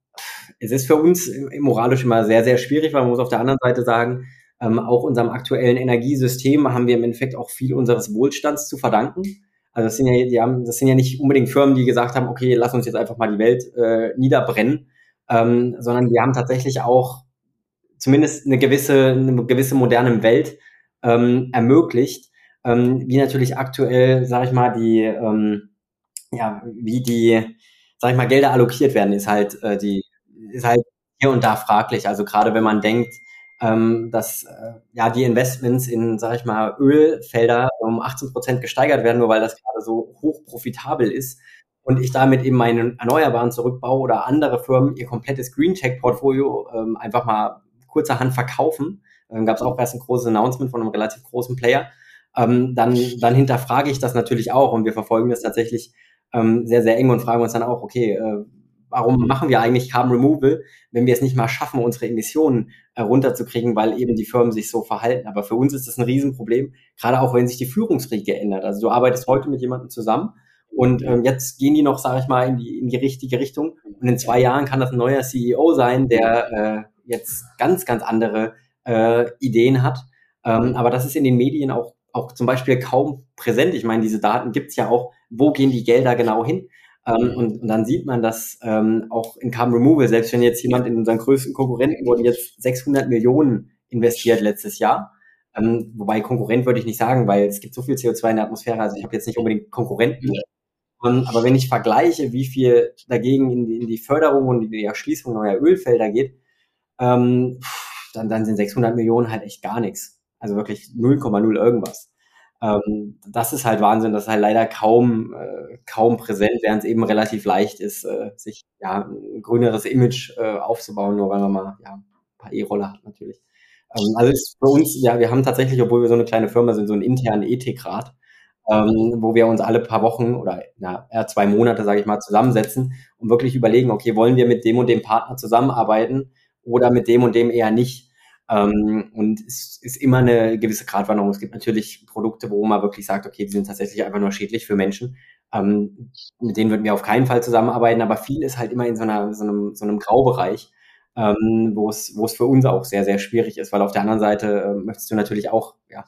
es ist für uns moralisch immer sehr, sehr schwierig, weil man muss auf der anderen Seite sagen, ähm, auch unserem aktuellen Energiesystem haben wir im Endeffekt auch viel unseres Wohlstands zu verdanken. Also das sind ja, die haben, das sind ja nicht unbedingt Firmen, die gesagt haben, okay, lass uns jetzt einfach mal die Welt äh, niederbrennen, ähm, sondern die haben tatsächlich auch zumindest eine gewisse, eine gewisse moderne Welt ähm, ermöglicht, ähm, wie natürlich aktuell, sage ich mal, die, ähm, ja, wie die, sag ich mal, Gelder allokiert werden, ist halt äh, die, ist halt hier und da fraglich. Also gerade wenn man denkt, ähm, dass äh, ja die Investments in, sag ich mal, Ölfelder um 18 Prozent gesteigert werden, nur weil das gerade so hoch profitabel ist und ich damit eben meinen Erneuerbaren zurückbaue oder andere Firmen ihr komplettes Green Tech Portfolio ähm, einfach mal kurzerhand verkaufen. Dann gab es auch erst ein großes Announcement von einem relativ großen Player. Ähm, dann, dann hinterfrage ich das natürlich auch und wir verfolgen das tatsächlich ähm, sehr, sehr eng und fragen uns dann auch, okay, äh, warum machen wir eigentlich Carbon Removal, wenn wir es nicht mal schaffen, unsere Emissionen äh, runterzukriegen, weil eben die Firmen sich so verhalten. Aber für uns ist das ein Riesenproblem, gerade auch wenn sich die Führungsriege ändert. Also du arbeitest heute mit jemandem zusammen und ähm, jetzt gehen die noch, sage ich mal, in die, in die richtige Richtung. Und in zwei Jahren kann das ein neuer CEO sein, der äh, jetzt ganz, ganz andere äh, Ideen hat. Ähm, aber das ist in den Medien auch, auch zum Beispiel kaum präsent. Ich meine, diese Daten gibt's ja auch. Wo gehen die Gelder genau hin? Ähm, und, und dann sieht man das ähm, auch in Carbon Removal, selbst wenn jetzt jemand in unseren größten Konkurrenten wurden jetzt 600 Millionen investiert letztes Jahr. Ähm, wobei Konkurrent würde ich nicht sagen, weil es gibt so viel CO2 in der Atmosphäre, also ich habe jetzt nicht unbedingt Konkurrenten. Ähm, aber wenn ich vergleiche, wie viel dagegen in die, in die Förderung und in die Erschließung neuer Ölfelder geht, ähm, dann, dann sind 600 Millionen halt echt gar nichts. Also wirklich 0,0 irgendwas. Ähm, das ist halt Wahnsinn, das ist halt leider kaum, äh, kaum präsent, während es eben relativ leicht ist, äh, sich ja ein grüneres Image äh, aufzubauen, nur weil man mal ja, ein paar E-Roller hat natürlich. Ähm, also ist für uns, ja, wir haben tatsächlich, obwohl wir so eine kleine Firma sind, so einen internen Ethikrat, ähm, wo wir uns alle paar Wochen oder ja, eher zwei Monate, sage ich mal, zusammensetzen und wirklich überlegen, okay, wollen wir mit dem und dem Partner zusammenarbeiten oder mit dem und dem eher nicht? Ähm, und es ist immer eine gewisse Gratwanderung. Es gibt natürlich Produkte, wo man wirklich sagt, okay, die sind tatsächlich einfach nur schädlich für Menschen. Ähm, mit denen würden wir auf keinen Fall zusammenarbeiten, aber viel ist halt immer in so, einer, so, einem, so einem Graubereich, ähm, wo es für uns auch sehr, sehr schwierig ist, weil auf der anderen Seite äh, möchtest du natürlich auch ja,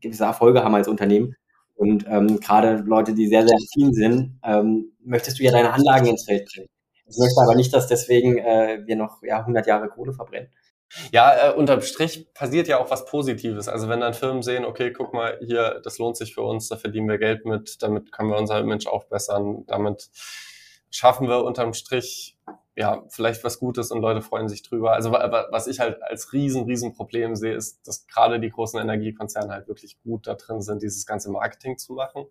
gewisse Erfolge haben als Unternehmen. Und ähm, gerade Leute, die sehr, sehr affin sind, ähm, möchtest du ja deine Anlagen ins Feld bringen. Ich möchte aber nicht, dass deswegen äh, wir noch ja, 100 Jahre Kohle verbrennen. Ja, äh, unterm Strich passiert ja auch was Positives. Also wenn dann Firmen sehen, okay, guck mal, hier, das lohnt sich für uns, da verdienen wir Geld mit, damit können wir unser Image aufbessern, damit schaffen wir unterm Strich ja, vielleicht was Gutes und Leute freuen sich drüber. Also was ich halt als riesen, riesen Problem sehe, ist, dass gerade die großen Energiekonzerne halt wirklich gut da drin sind, dieses ganze Marketing zu machen.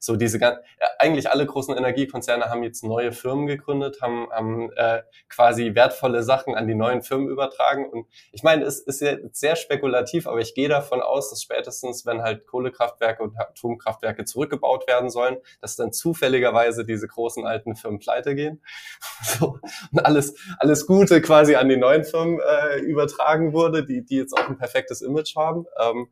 So diese ja, eigentlich alle großen Energiekonzerne haben jetzt neue Firmen gegründet, haben, haben äh, quasi wertvolle Sachen an die neuen Firmen übertragen. Und ich meine, es ist ja sehr spekulativ, aber ich gehe davon aus, dass spätestens, wenn halt Kohlekraftwerke und Atomkraftwerke zurückgebaut werden sollen, dass dann zufälligerweise diese großen alten Firmen pleite gehen. So und alles, alles Gute quasi an die neuen Firmen äh, übertragen wurde, die, die jetzt auch ein perfektes Image haben. Ähm,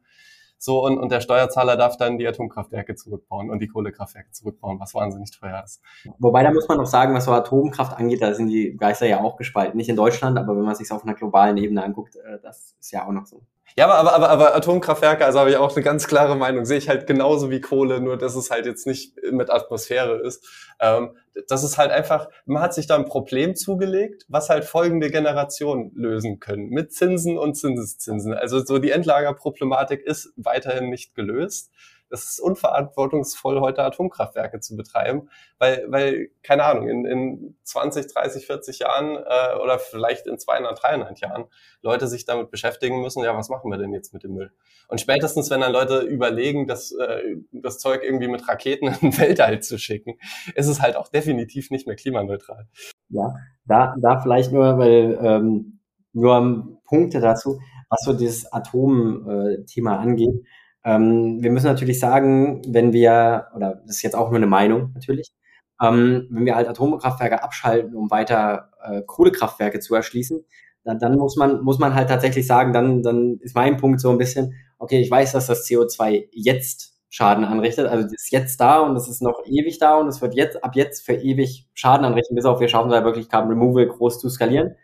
so, und, und der Steuerzahler darf dann die Atomkraftwerke zurückbauen und die Kohlekraftwerke zurückbauen, was wahnsinnig teuer ist. Wobei, da muss man noch sagen, was so Atomkraft angeht, da sind die Geister ja auch gespalten. Nicht in Deutschland, aber wenn man sich auf einer globalen Ebene anguckt, äh, das ist ja auch noch so. Ja, aber, aber, aber, aber Atomkraftwerke, also habe ich auch eine ganz klare Meinung, sehe ich halt genauso wie Kohle, nur dass es halt jetzt nicht mit Atmosphäre ist. Ähm, das ist halt einfach, man hat sich da ein Problem zugelegt, was halt folgende Generationen lösen können, mit Zinsen und Zinseszinsen. Also so die Endlagerproblematik ist weiterhin nicht gelöst es ist unverantwortungsvoll, heute Atomkraftwerke zu betreiben, weil, weil keine Ahnung, in, in 20, 30, 40 Jahren äh, oder vielleicht in 200, 300 Jahren Leute sich damit beschäftigen müssen, ja, was machen wir denn jetzt mit dem Müll? Und spätestens, wenn dann Leute überlegen, das, äh, das Zeug irgendwie mit Raketen in den Weltall zu schicken, ist es halt auch definitiv nicht mehr klimaneutral. Ja, da, da vielleicht nur, weil ähm, nur Punkte dazu, was so dieses Atom-Thema äh, angeht. Ähm, wir müssen natürlich sagen, wenn wir, oder das ist jetzt auch nur eine Meinung natürlich, ähm, wenn wir halt Atomkraftwerke abschalten, um weiter äh, Kohlekraftwerke zu erschließen, dann, dann muss man muss man halt tatsächlich sagen, dann dann ist mein Punkt so ein bisschen, okay, ich weiß, dass das CO2 jetzt Schaden anrichtet, also das ist jetzt da und es ist noch ewig da und es wird jetzt ab jetzt für ewig Schaden anrichten, bis auf wir schaffen da wirklich Carbon Removal groß zu skalieren.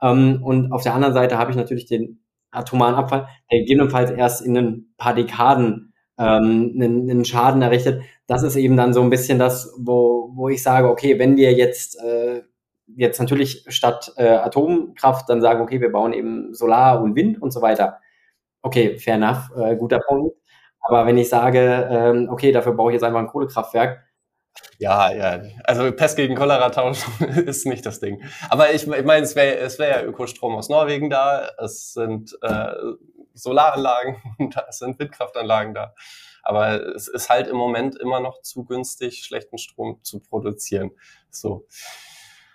Ähm, und auf der anderen Seite habe ich natürlich den atomaren Abfall, der gegebenenfalls erst in ein paar Dekaden ähm, einen, einen Schaden errichtet. Das ist eben dann so ein bisschen das, wo, wo ich sage, okay, wenn wir jetzt äh, jetzt natürlich statt äh, Atomkraft dann sagen, okay, wir bauen eben Solar und Wind und so weiter. Okay, fair enough, äh, guter Punkt. Aber wenn ich sage, ähm, okay, dafür brauche ich jetzt einfach ein Kohlekraftwerk, ja, ja. Also Pest gegen Cholera tauschen ist nicht das Ding. Aber ich, ich meine, es wäre es wär ja Ökostrom aus Norwegen da, es sind äh, Solaranlagen da, es sind Windkraftanlagen da. Aber es ist halt im Moment immer noch zu günstig, schlechten Strom zu produzieren. So.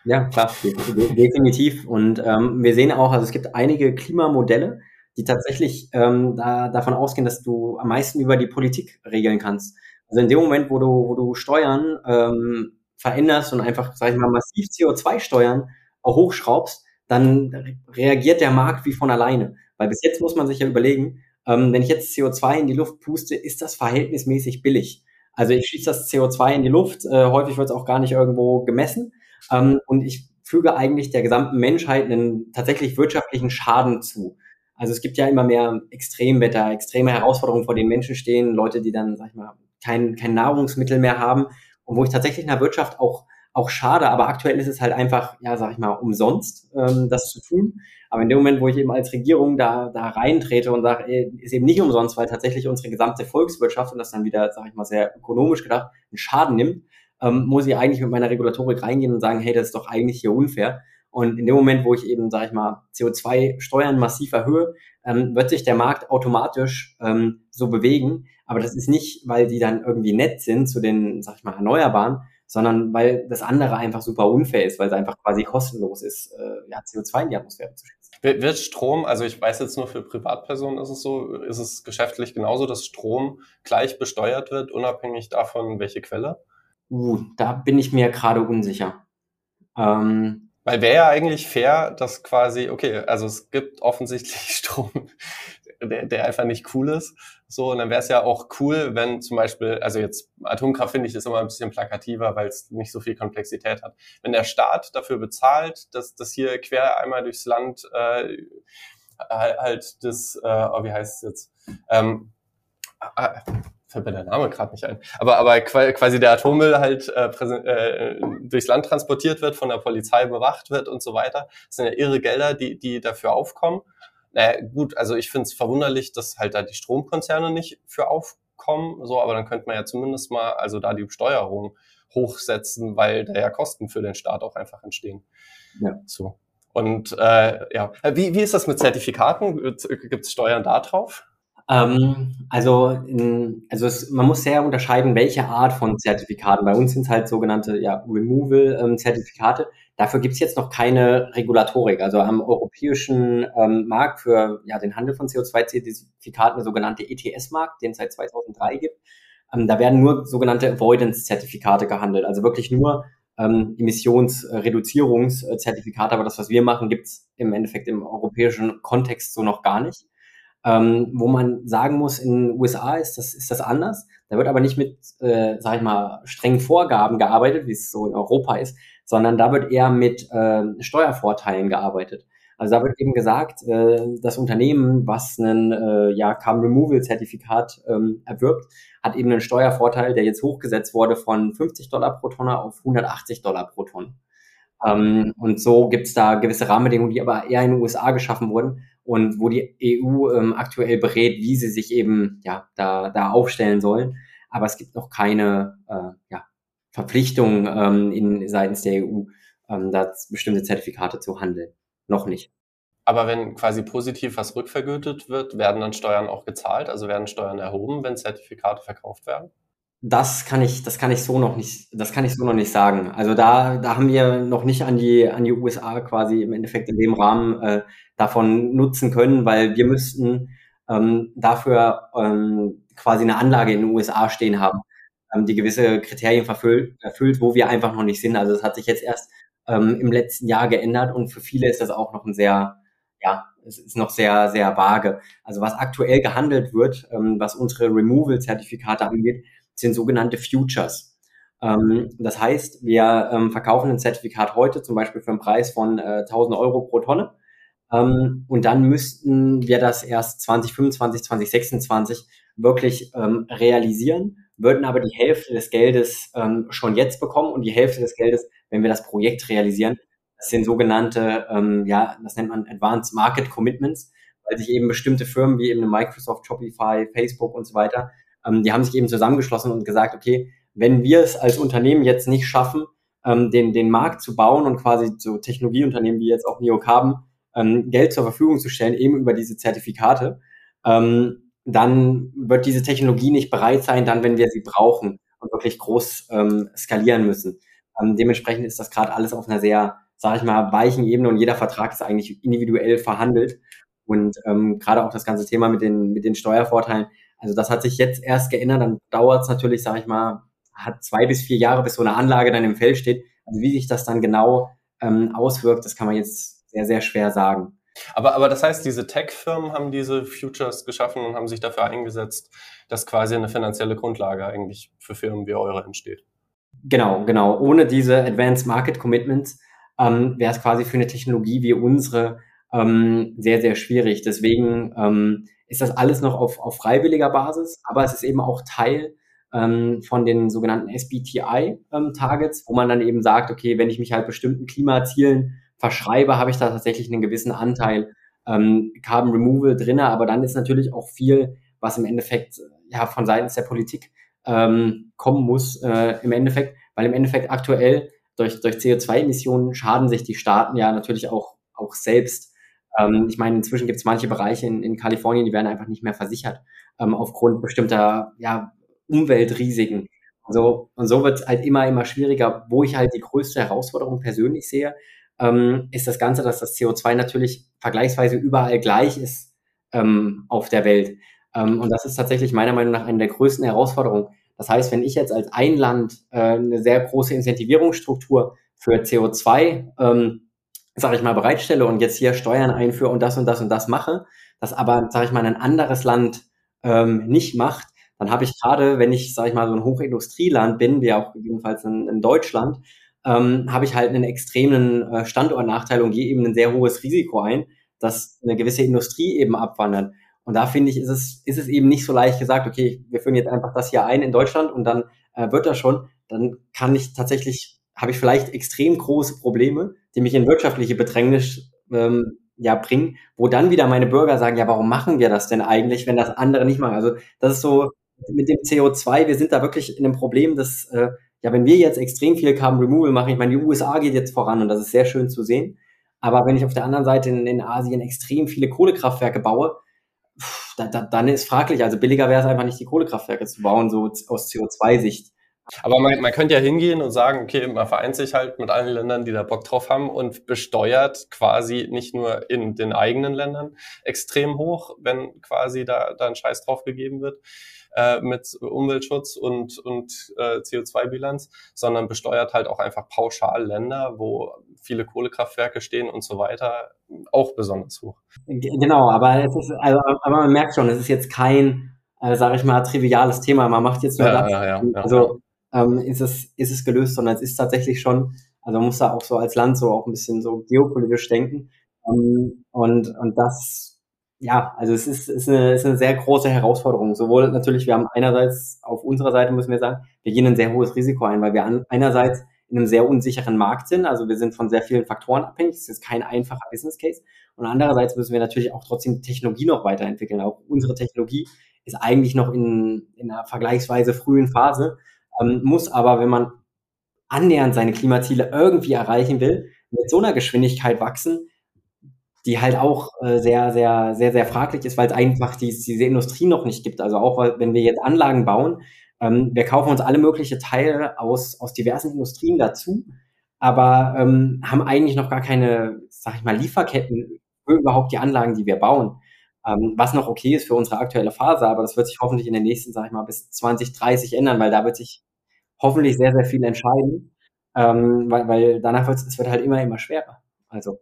Ja, klar, definitiv. Und ähm, wir sehen auch, also es gibt einige Klimamodelle, die tatsächlich ähm, da, davon ausgehen, dass du am meisten über die Politik regeln kannst. Also in dem Moment, wo du, wo du Steuern ähm, veränderst und einfach, sag ich mal, massiv CO2-Steuern auch hochschraubst, dann reagiert der Markt wie von alleine. Weil bis jetzt muss man sich ja überlegen, ähm, wenn ich jetzt CO2 in die Luft puste, ist das verhältnismäßig billig. Also ich schieße das CO2 in die Luft, äh, häufig wird es auch gar nicht irgendwo gemessen ähm, und ich füge eigentlich der gesamten Menschheit einen tatsächlich wirtschaftlichen Schaden zu. Also es gibt ja immer mehr Extremwetter, extreme Herausforderungen, vor denen Menschen stehen, Leute, die dann, sag ich mal, kein, kein Nahrungsmittel mehr haben und wo ich tatsächlich in der Wirtschaft auch auch schade, aber aktuell ist es halt einfach, ja, sag ich mal, umsonst, ähm, das zu tun. Aber in dem Moment, wo ich eben als Regierung da, da reintrete und sage, ist eben nicht umsonst, weil tatsächlich unsere gesamte Volkswirtschaft und das dann wieder, sag ich mal, sehr ökonomisch gedacht, einen Schaden nimmt, ähm, muss ich eigentlich mit meiner Regulatorik reingehen und sagen, hey, das ist doch eigentlich hier unfair. Und in dem Moment, wo ich eben, sag ich mal, CO2-Steuern massiv erhöhe, ähm, wird sich der Markt automatisch ähm, so bewegen. Aber das ist nicht, weil die dann irgendwie nett sind zu den, sag ich mal, Erneuerbaren, sondern weil das andere einfach super unfair ist, weil es einfach quasi kostenlos ist, äh, ja, CO2 in die Atmosphäre zu schießen. Wird Strom, also ich weiß jetzt nur für Privatpersonen ist es so, ist es geschäftlich genauso, dass Strom gleich besteuert wird, unabhängig davon, welche Quelle? Uh, da bin ich mir gerade unsicher. Ähm, weil wäre ja eigentlich fair, dass quasi, okay, also es gibt offensichtlich Strom, der, der einfach nicht cool ist. So, und dann wäre es ja auch cool, wenn zum Beispiel, also jetzt Atomkraft finde ich ist immer ein bisschen plakativer, weil es nicht so viel Komplexität hat. Wenn der Staat dafür bezahlt, dass das hier quer einmal durchs Land äh, halt das, äh, oh, wie heißt es jetzt? Ähm, äh, fällt mir der Name gerade nicht ein. Aber, aber quasi der Atommüll halt äh, äh, durchs Land transportiert wird, von der Polizei bewacht wird und so weiter. Das sind ja irre Gelder, die, die dafür aufkommen. Naja, gut, also ich finde es verwunderlich, dass halt da die Stromkonzerne nicht für aufkommen, so, aber dann könnte man ja zumindest mal also da die Besteuerung hochsetzen, weil da ja Kosten für den Staat auch einfach entstehen. Ja. So. Und äh, ja, wie, wie ist das mit Zertifikaten? Gibt es Steuern da drauf? Ähm, also, also es, man muss sehr unterscheiden, welche Art von Zertifikaten. Bei uns sind es halt sogenannte ja, Removal-Zertifikate. Dafür gibt es jetzt noch keine Regulatorik. Also am europäischen ähm, Markt für ja, den Handel von CO2-Zertifikaten, der sogenannte ETS-Markt, den es seit 2003 gibt, ähm, da werden nur sogenannte Avoidance-Zertifikate gehandelt. Also wirklich nur ähm, Emissionsreduzierungszertifikate. Aber das, was wir machen, gibt es im Endeffekt im europäischen Kontext so noch gar nicht. Ähm, wo man sagen muss, in den USA ist das, ist das anders. Da wird aber nicht mit, äh, sag ich mal, strengen Vorgaben gearbeitet, wie es so in Europa ist, sondern da wird eher mit äh, Steuervorteilen gearbeitet. Also da wird eben gesagt, äh, das Unternehmen, was ein äh, ja, Carbon Removal Zertifikat ähm, erwirbt, hat eben einen Steuervorteil, der jetzt hochgesetzt wurde von 50 Dollar pro Tonne auf 180 Dollar pro Tonne. Ähm, und so gibt es da gewisse Rahmenbedingungen, die aber eher in den USA geschaffen wurden, und wo die EU ähm, aktuell berät, wie sie sich eben ja da, da aufstellen sollen. Aber es gibt noch keine äh, ja, Verpflichtung ähm, in, seitens der EU, ähm, da bestimmte Zertifikate zu handeln. Noch nicht. Aber wenn quasi positiv was rückvergütet wird, werden dann Steuern auch gezahlt? Also werden Steuern erhoben, wenn Zertifikate verkauft werden? Das kann ich, das kann ich so noch nicht, das kann ich so noch nicht sagen. Also da, da haben wir noch nicht an die, an die USA quasi im Endeffekt in dem Rahmen äh, davon nutzen können, weil wir müssten ähm, dafür ähm, quasi eine Anlage in den USA stehen haben, ähm, die gewisse Kriterien verfüllt, erfüllt, wo wir einfach noch nicht sind. Also das hat sich jetzt erst ähm, im letzten Jahr geändert und für viele ist das auch noch ein sehr, ja, es ist noch sehr, sehr vage. Also was aktuell gehandelt wird, ähm, was unsere Removal-Zertifikate angeht, sind sogenannte Futures. Ähm, das heißt, wir ähm, verkaufen ein Zertifikat heute zum Beispiel für einen Preis von äh, 1000 Euro pro Tonne. Ähm, und dann müssten wir das erst 2025, 2026 wirklich ähm, realisieren, würden aber die Hälfte des Geldes ähm, schon jetzt bekommen und die Hälfte des Geldes, wenn wir das Projekt realisieren. Das sind sogenannte, ähm, ja, das nennt man Advanced Market Commitments, weil sich eben bestimmte Firmen wie eben Microsoft, Shopify, Facebook und so weiter ähm, die haben sich eben zusammengeschlossen und gesagt, okay, wenn wir es als Unternehmen jetzt nicht schaffen, ähm, den, den Markt zu bauen und quasi so Technologieunternehmen wie jetzt auch Neoc haben, ähm, Geld zur Verfügung zu stellen, eben über diese Zertifikate, ähm, dann wird diese Technologie nicht bereit sein, dann, wenn wir sie brauchen und wirklich groß ähm, skalieren müssen. Ähm, dementsprechend ist das gerade alles auf einer sehr, sage ich mal, weichen Ebene und jeder Vertrag ist eigentlich individuell verhandelt. Und ähm, gerade auch das ganze Thema mit den, mit den Steuervorteilen, also das hat sich jetzt erst geändert, dann dauert es natürlich, sage ich mal, hat zwei bis vier Jahre, bis so eine Anlage dann im Feld steht. Also wie sich das dann genau ähm, auswirkt, das kann man jetzt sehr, sehr schwer sagen. Aber, aber das heißt, diese Tech-Firmen haben diese Futures geschaffen und haben sich dafür eingesetzt, dass quasi eine finanzielle Grundlage eigentlich für Firmen wie eure entsteht. Genau, genau. Ohne diese Advanced Market Commitments ähm, wäre es quasi für eine Technologie wie unsere ähm, sehr, sehr schwierig. Deswegen ähm, ist das alles noch auf, auf freiwilliger Basis, aber es ist eben auch Teil ähm, von den sogenannten SBTI-Targets, ähm, wo man dann eben sagt, okay, wenn ich mich halt bestimmten Klimazielen verschreibe, habe ich da tatsächlich einen gewissen Anteil ähm, Carbon Removal drinne, aber dann ist natürlich auch viel, was im Endeffekt ja von seitens der Politik ähm, kommen muss, äh, im Endeffekt, weil im Endeffekt aktuell durch, durch CO2-Emissionen schaden sich die Staaten ja natürlich auch, auch selbst. Ähm, ich meine, inzwischen gibt es manche Bereiche in, in Kalifornien, die werden einfach nicht mehr versichert, ähm, aufgrund bestimmter ja, Umweltrisiken. Also, und so wird es halt immer, immer schwieriger. Wo ich halt die größte Herausforderung persönlich sehe, ähm, ist das Ganze, dass das CO2 natürlich vergleichsweise überall gleich ist ähm, auf der Welt. Ähm, und das ist tatsächlich meiner Meinung nach eine der größten Herausforderungen. Das heißt, wenn ich jetzt als ein Land äh, eine sehr große Incentivierungsstruktur für CO2, sage ich mal, bereitstelle und jetzt hier Steuern einführe und das und das und das mache, das aber, sage ich mal, ein anderes Land ähm, nicht macht, dann habe ich gerade, wenn ich, sage ich mal, so ein Hochindustrieland bin, wie auch jedenfalls in, in Deutschland, ähm, habe ich halt einen extremen äh, Standortnachteil und gehe eben ein sehr hohes Risiko ein, dass eine gewisse Industrie eben abwandert. Und da finde ich, ist es, ist es eben nicht so leicht gesagt, okay, wir führen jetzt einfach das hier ein in Deutschland und dann äh, wird das schon. Dann kann ich tatsächlich, habe ich vielleicht extrem große Probleme, die mich in wirtschaftliche Bedrängnis ähm, ja bringen, wo dann wieder meine Bürger sagen, ja, warum machen wir das denn eigentlich, wenn das andere nicht machen? Also das ist so mit dem CO2, wir sind da wirklich in einem Problem, dass äh, ja, wenn wir jetzt extrem viel Carbon Removal machen, ich meine, die USA geht jetzt voran und das ist sehr schön zu sehen. Aber wenn ich auf der anderen Seite in, in Asien extrem viele Kohlekraftwerke baue, da, da, dann ist fraglich. Also billiger wäre es einfach nicht, die Kohlekraftwerke zu bauen, so aus CO2-Sicht. Aber man, man könnte ja hingehen und sagen, okay, man vereint sich halt mit allen Ländern, die da Bock drauf haben und besteuert quasi nicht nur in den eigenen Ländern extrem hoch, wenn quasi da, da ein Scheiß drauf gegeben wird, äh, mit Umweltschutz und, und äh, CO2-Bilanz, sondern besteuert halt auch einfach pauschal Länder, wo viele Kohlekraftwerke stehen und so weiter, auch besonders hoch. Genau, aber es ist, also, aber man merkt schon, es ist jetzt kein, äh, sage ich mal, triviales Thema. Man macht jetzt nur ja, das. Ja, ja, also ähm, ist es ist es gelöst, sondern es ist tatsächlich schon. Also man muss da auch so als Land so auch ein bisschen so geopolitisch denken. Ähm, und und das ja, also es ist, ist, eine, ist eine sehr große Herausforderung. Sowohl natürlich, wir haben einerseits auf unserer Seite, müssen wir sagen, wir gehen ein sehr hohes Risiko ein, weil wir an, einerseits in einem sehr unsicheren Markt sind. Also wir sind von sehr vielen Faktoren abhängig. Es ist kein einfacher Business Case. Und andererseits müssen wir natürlich auch trotzdem Technologie noch weiterentwickeln. Auch unsere Technologie ist eigentlich noch in, in einer vergleichsweise frühen Phase, ähm, muss aber, wenn man annähernd seine Klimaziele irgendwie erreichen will, mit so einer Geschwindigkeit wachsen, die halt auch äh, sehr, sehr, sehr, sehr fraglich ist, weil es einfach die, diese Industrie noch nicht gibt. Also auch wenn wir jetzt Anlagen bauen, ähm, wir kaufen uns alle möglichen Teile aus, aus diversen Industrien dazu, aber ähm, haben eigentlich noch gar keine, sag ich mal, Lieferketten für überhaupt die Anlagen, die wir bauen. Ähm, was noch okay ist für unsere aktuelle Phase, aber das wird sich hoffentlich in den nächsten, sag ich mal, bis 2030 ändern, weil da wird sich hoffentlich sehr, sehr viel entscheiden, ähm, weil, weil danach wird es wird halt immer, immer schwerer. Also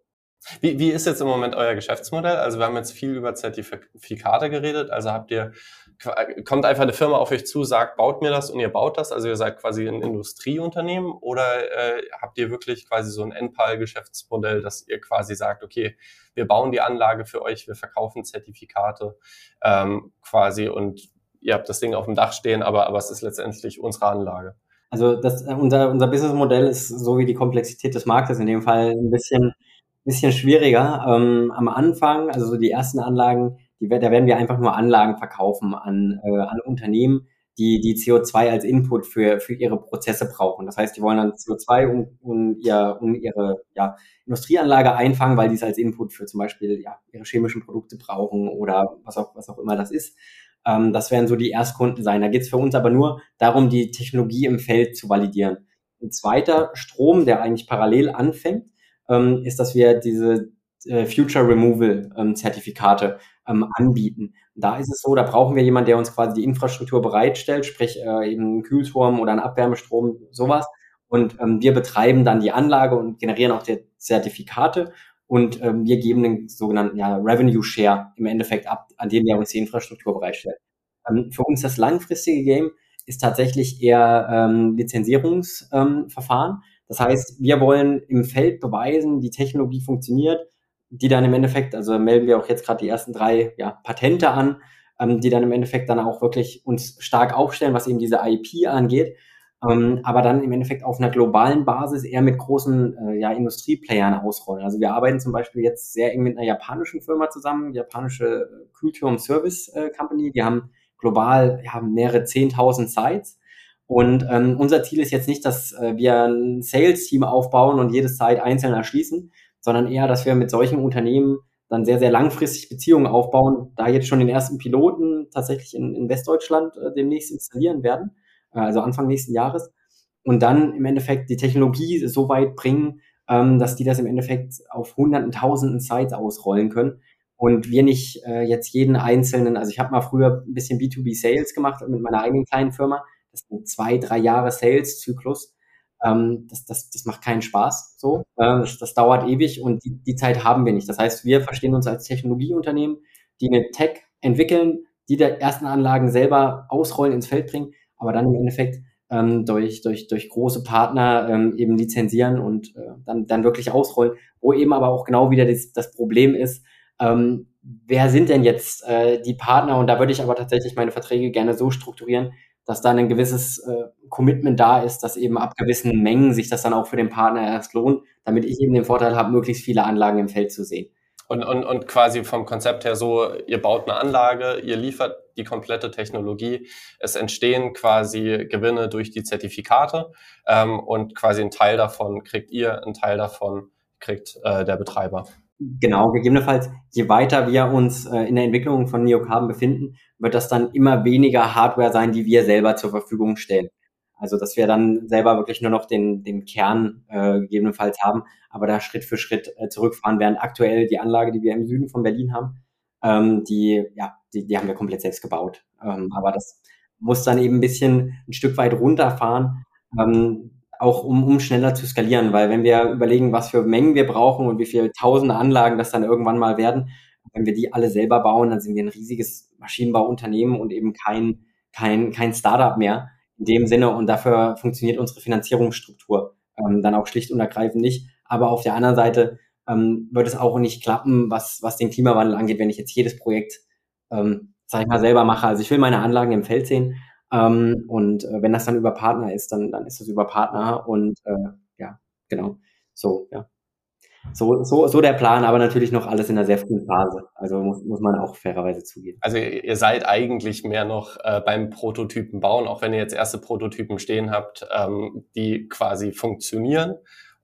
wie, wie ist jetzt im Moment euer Geschäftsmodell? Also wir haben jetzt viel über Zertifikate geredet. Also habt ihr, kommt einfach eine Firma auf euch zu, sagt, baut mir das und ihr baut das? Also ihr seid quasi ein Industrieunternehmen oder äh, habt ihr wirklich quasi so ein NPAL-Geschäftsmodell, dass ihr quasi sagt, okay, wir bauen die Anlage für euch, wir verkaufen Zertifikate ähm, quasi und ihr habt das Ding auf dem Dach stehen, aber, aber es ist letztendlich unsere Anlage. Also das, unser, unser Businessmodell ist so wie die Komplexität des Marktes in dem Fall ein bisschen bisschen schwieriger. Ähm, am Anfang, also so die ersten Anlagen, die, da werden wir einfach nur Anlagen verkaufen an, äh, an Unternehmen, die, die CO2 als Input für, für ihre Prozesse brauchen. Das heißt, die wollen dann CO2 um, um, ihr, um ihre ja, Industrieanlage einfangen, weil die es als Input für zum Beispiel ja, ihre chemischen Produkte brauchen oder was auch, was auch immer das ist. Ähm, das werden so die Erstkunden sein. Da geht es für uns aber nur darum, die Technologie im Feld zu validieren. Ein zweiter Strom, der eigentlich parallel anfängt, ähm, ist, dass wir diese äh, Future Removal ähm, Zertifikate ähm, anbieten. Da ist es so, da brauchen wir jemanden, der uns quasi die Infrastruktur bereitstellt, sprich äh, eben einen Kühlturm oder einen Abwärmestrom, sowas. Und ähm, wir betreiben dann die Anlage und generieren auch die Zertifikate und ähm, wir geben den sogenannten ja, Revenue Share im Endeffekt ab, an dem wir uns die Infrastruktur bereitstellt. Ähm, für uns das langfristige Game ist tatsächlich eher ähm, Lizenzierungsverfahren. Das heißt, wir wollen im Feld beweisen, die Technologie funktioniert, die dann im Endeffekt, also melden wir auch jetzt gerade die ersten drei ja, Patente an, ähm, die dann im Endeffekt dann auch wirklich uns stark aufstellen, was eben diese IP angeht, ähm, aber dann im Endeffekt auf einer globalen Basis eher mit großen äh, ja, Industrieplayern ausrollen. Also wir arbeiten zum Beispiel jetzt sehr eng mit einer japanischen Firma zusammen, japanische Kühlturm Service äh, Company, die haben global ja, mehrere 10.000 Sites. Und ähm, unser Ziel ist jetzt nicht, dass äh, wir ein Sales-Team aufbauen und jedes Site einzeln erschließen, sondern eher, dass wir mit solchen Unternehmen dann sehr, sehr langfristig Beziehungen aufbauen, da jetzt schon den ersten Piloten tatsächlich in, in Westdeutschland äh, demnächst installieren werden, äh, also Anfang nächsten Jahres. Und dann im Endeffekt die Technologie so weit bringen, ähm, dass die das im Endeffekt auf hunderten, tausenden Sites ausrollen können. Und wir nicht äh, jetzt jeden einzelnen, also ich habe mal früher ein bisschen B2B Sales gemacht mit meiner eigenen kleinen Firma. Das ein zwei, drei Jahre Sales-Zyklus. Ähm, das, das, das macht keinen Spaß so. Äh, das, das dauert ewig und die, die Zeit haben wir nicht. Das heißt, wir verstehen uns als Technologieunternehmen, die eine Tech entwickeln, die der ersten Anlagen selber ausrollen, ins Feld bringen, aber dann im Endeffekt ähm, durch, durch, durch große Partner ähm, eben lizenzieren und äh, dann, dann wirklich ausrollen, wo eben aber auch genau wieder das, das Problem ist, ähm, wer sind denn jetzt äh, die Partner? Und da würde ich aber tatsächlich meine Verträge gerne so strukturieren, dass da ein gewisses äh, Commitment da ist, dass eben ab gewissen Mengen sich das dann auch für den Partner erst lohnt, damit ich eben den Vorteil habe, möglichst viele Anlagen im Feld zu sehen. Und, und, und quasi vom Konzept her so, ihr baut eine Anlage, ihr liefert die komplette Technologie, es entstehen quasi Gewinne durch die Zertifikate ähm, und quasi ein Teil davon kriegt ihr, ein Teil davon kriegt äh, der Betreiber. Genau, gegebenenfalls, je weiter wir uns äh, in der Entwicklung von Neocarbon befinden, wird das dann immer weniger Hardware sein, die wir selber zur Verfügung stellen. Also dass wir dann selber wirklich nur noch den, den Kern äh, gegebenenfalls haben, aber da Schritt für Schritt äh, zurückfahren, während aktuell die Anlage, die wir im Süden von Berlin haben, ähm, die, ja, die, die haben wir komplett selbst gebaut. Ähm, aber das muss dann eben ein bisschen ein Stück weit runterfahren, ähm, auch um, um schneller zu skalieren, weil wenn wir überlegen, was für Mengen wir brauchen und wie viele tausende Anlagen das dann irgendwann mal werden, wenn wir die alle selber bauen, dann sind wir ein riesiges Maschinenbauunternehmen und eben kein, kein, kein Startup mehr in dem Sinne und dafür funktioniert unsere Finanzierungsstruktur ähm, dann auch schlicht und ergreifend nicht. Aber auf der anderen Seite ähm, wird es auch nicht klappen, was, was den Klimawandel angeht, wenn ich jetzt jedes Projekt, ähm, sag ich mal, selber mache. Also ich will meine Anlagen im Feld sehen ähm, und äh, wenn das dann über Partner ist, dann, dann ist das über Partner und äh, ja, genau. So, ja. So, so, so der Plan, aber natürlich noch alles in einer sehr frühen Phase. Also muss, muss man auch fairerweise zugeben. Also ihr seid eigentlich mehr noch äh, beim Prototypen bauen, auch wenn ihr jetzt erste Prototypen stehen habt, ähm, die quasi funktionieren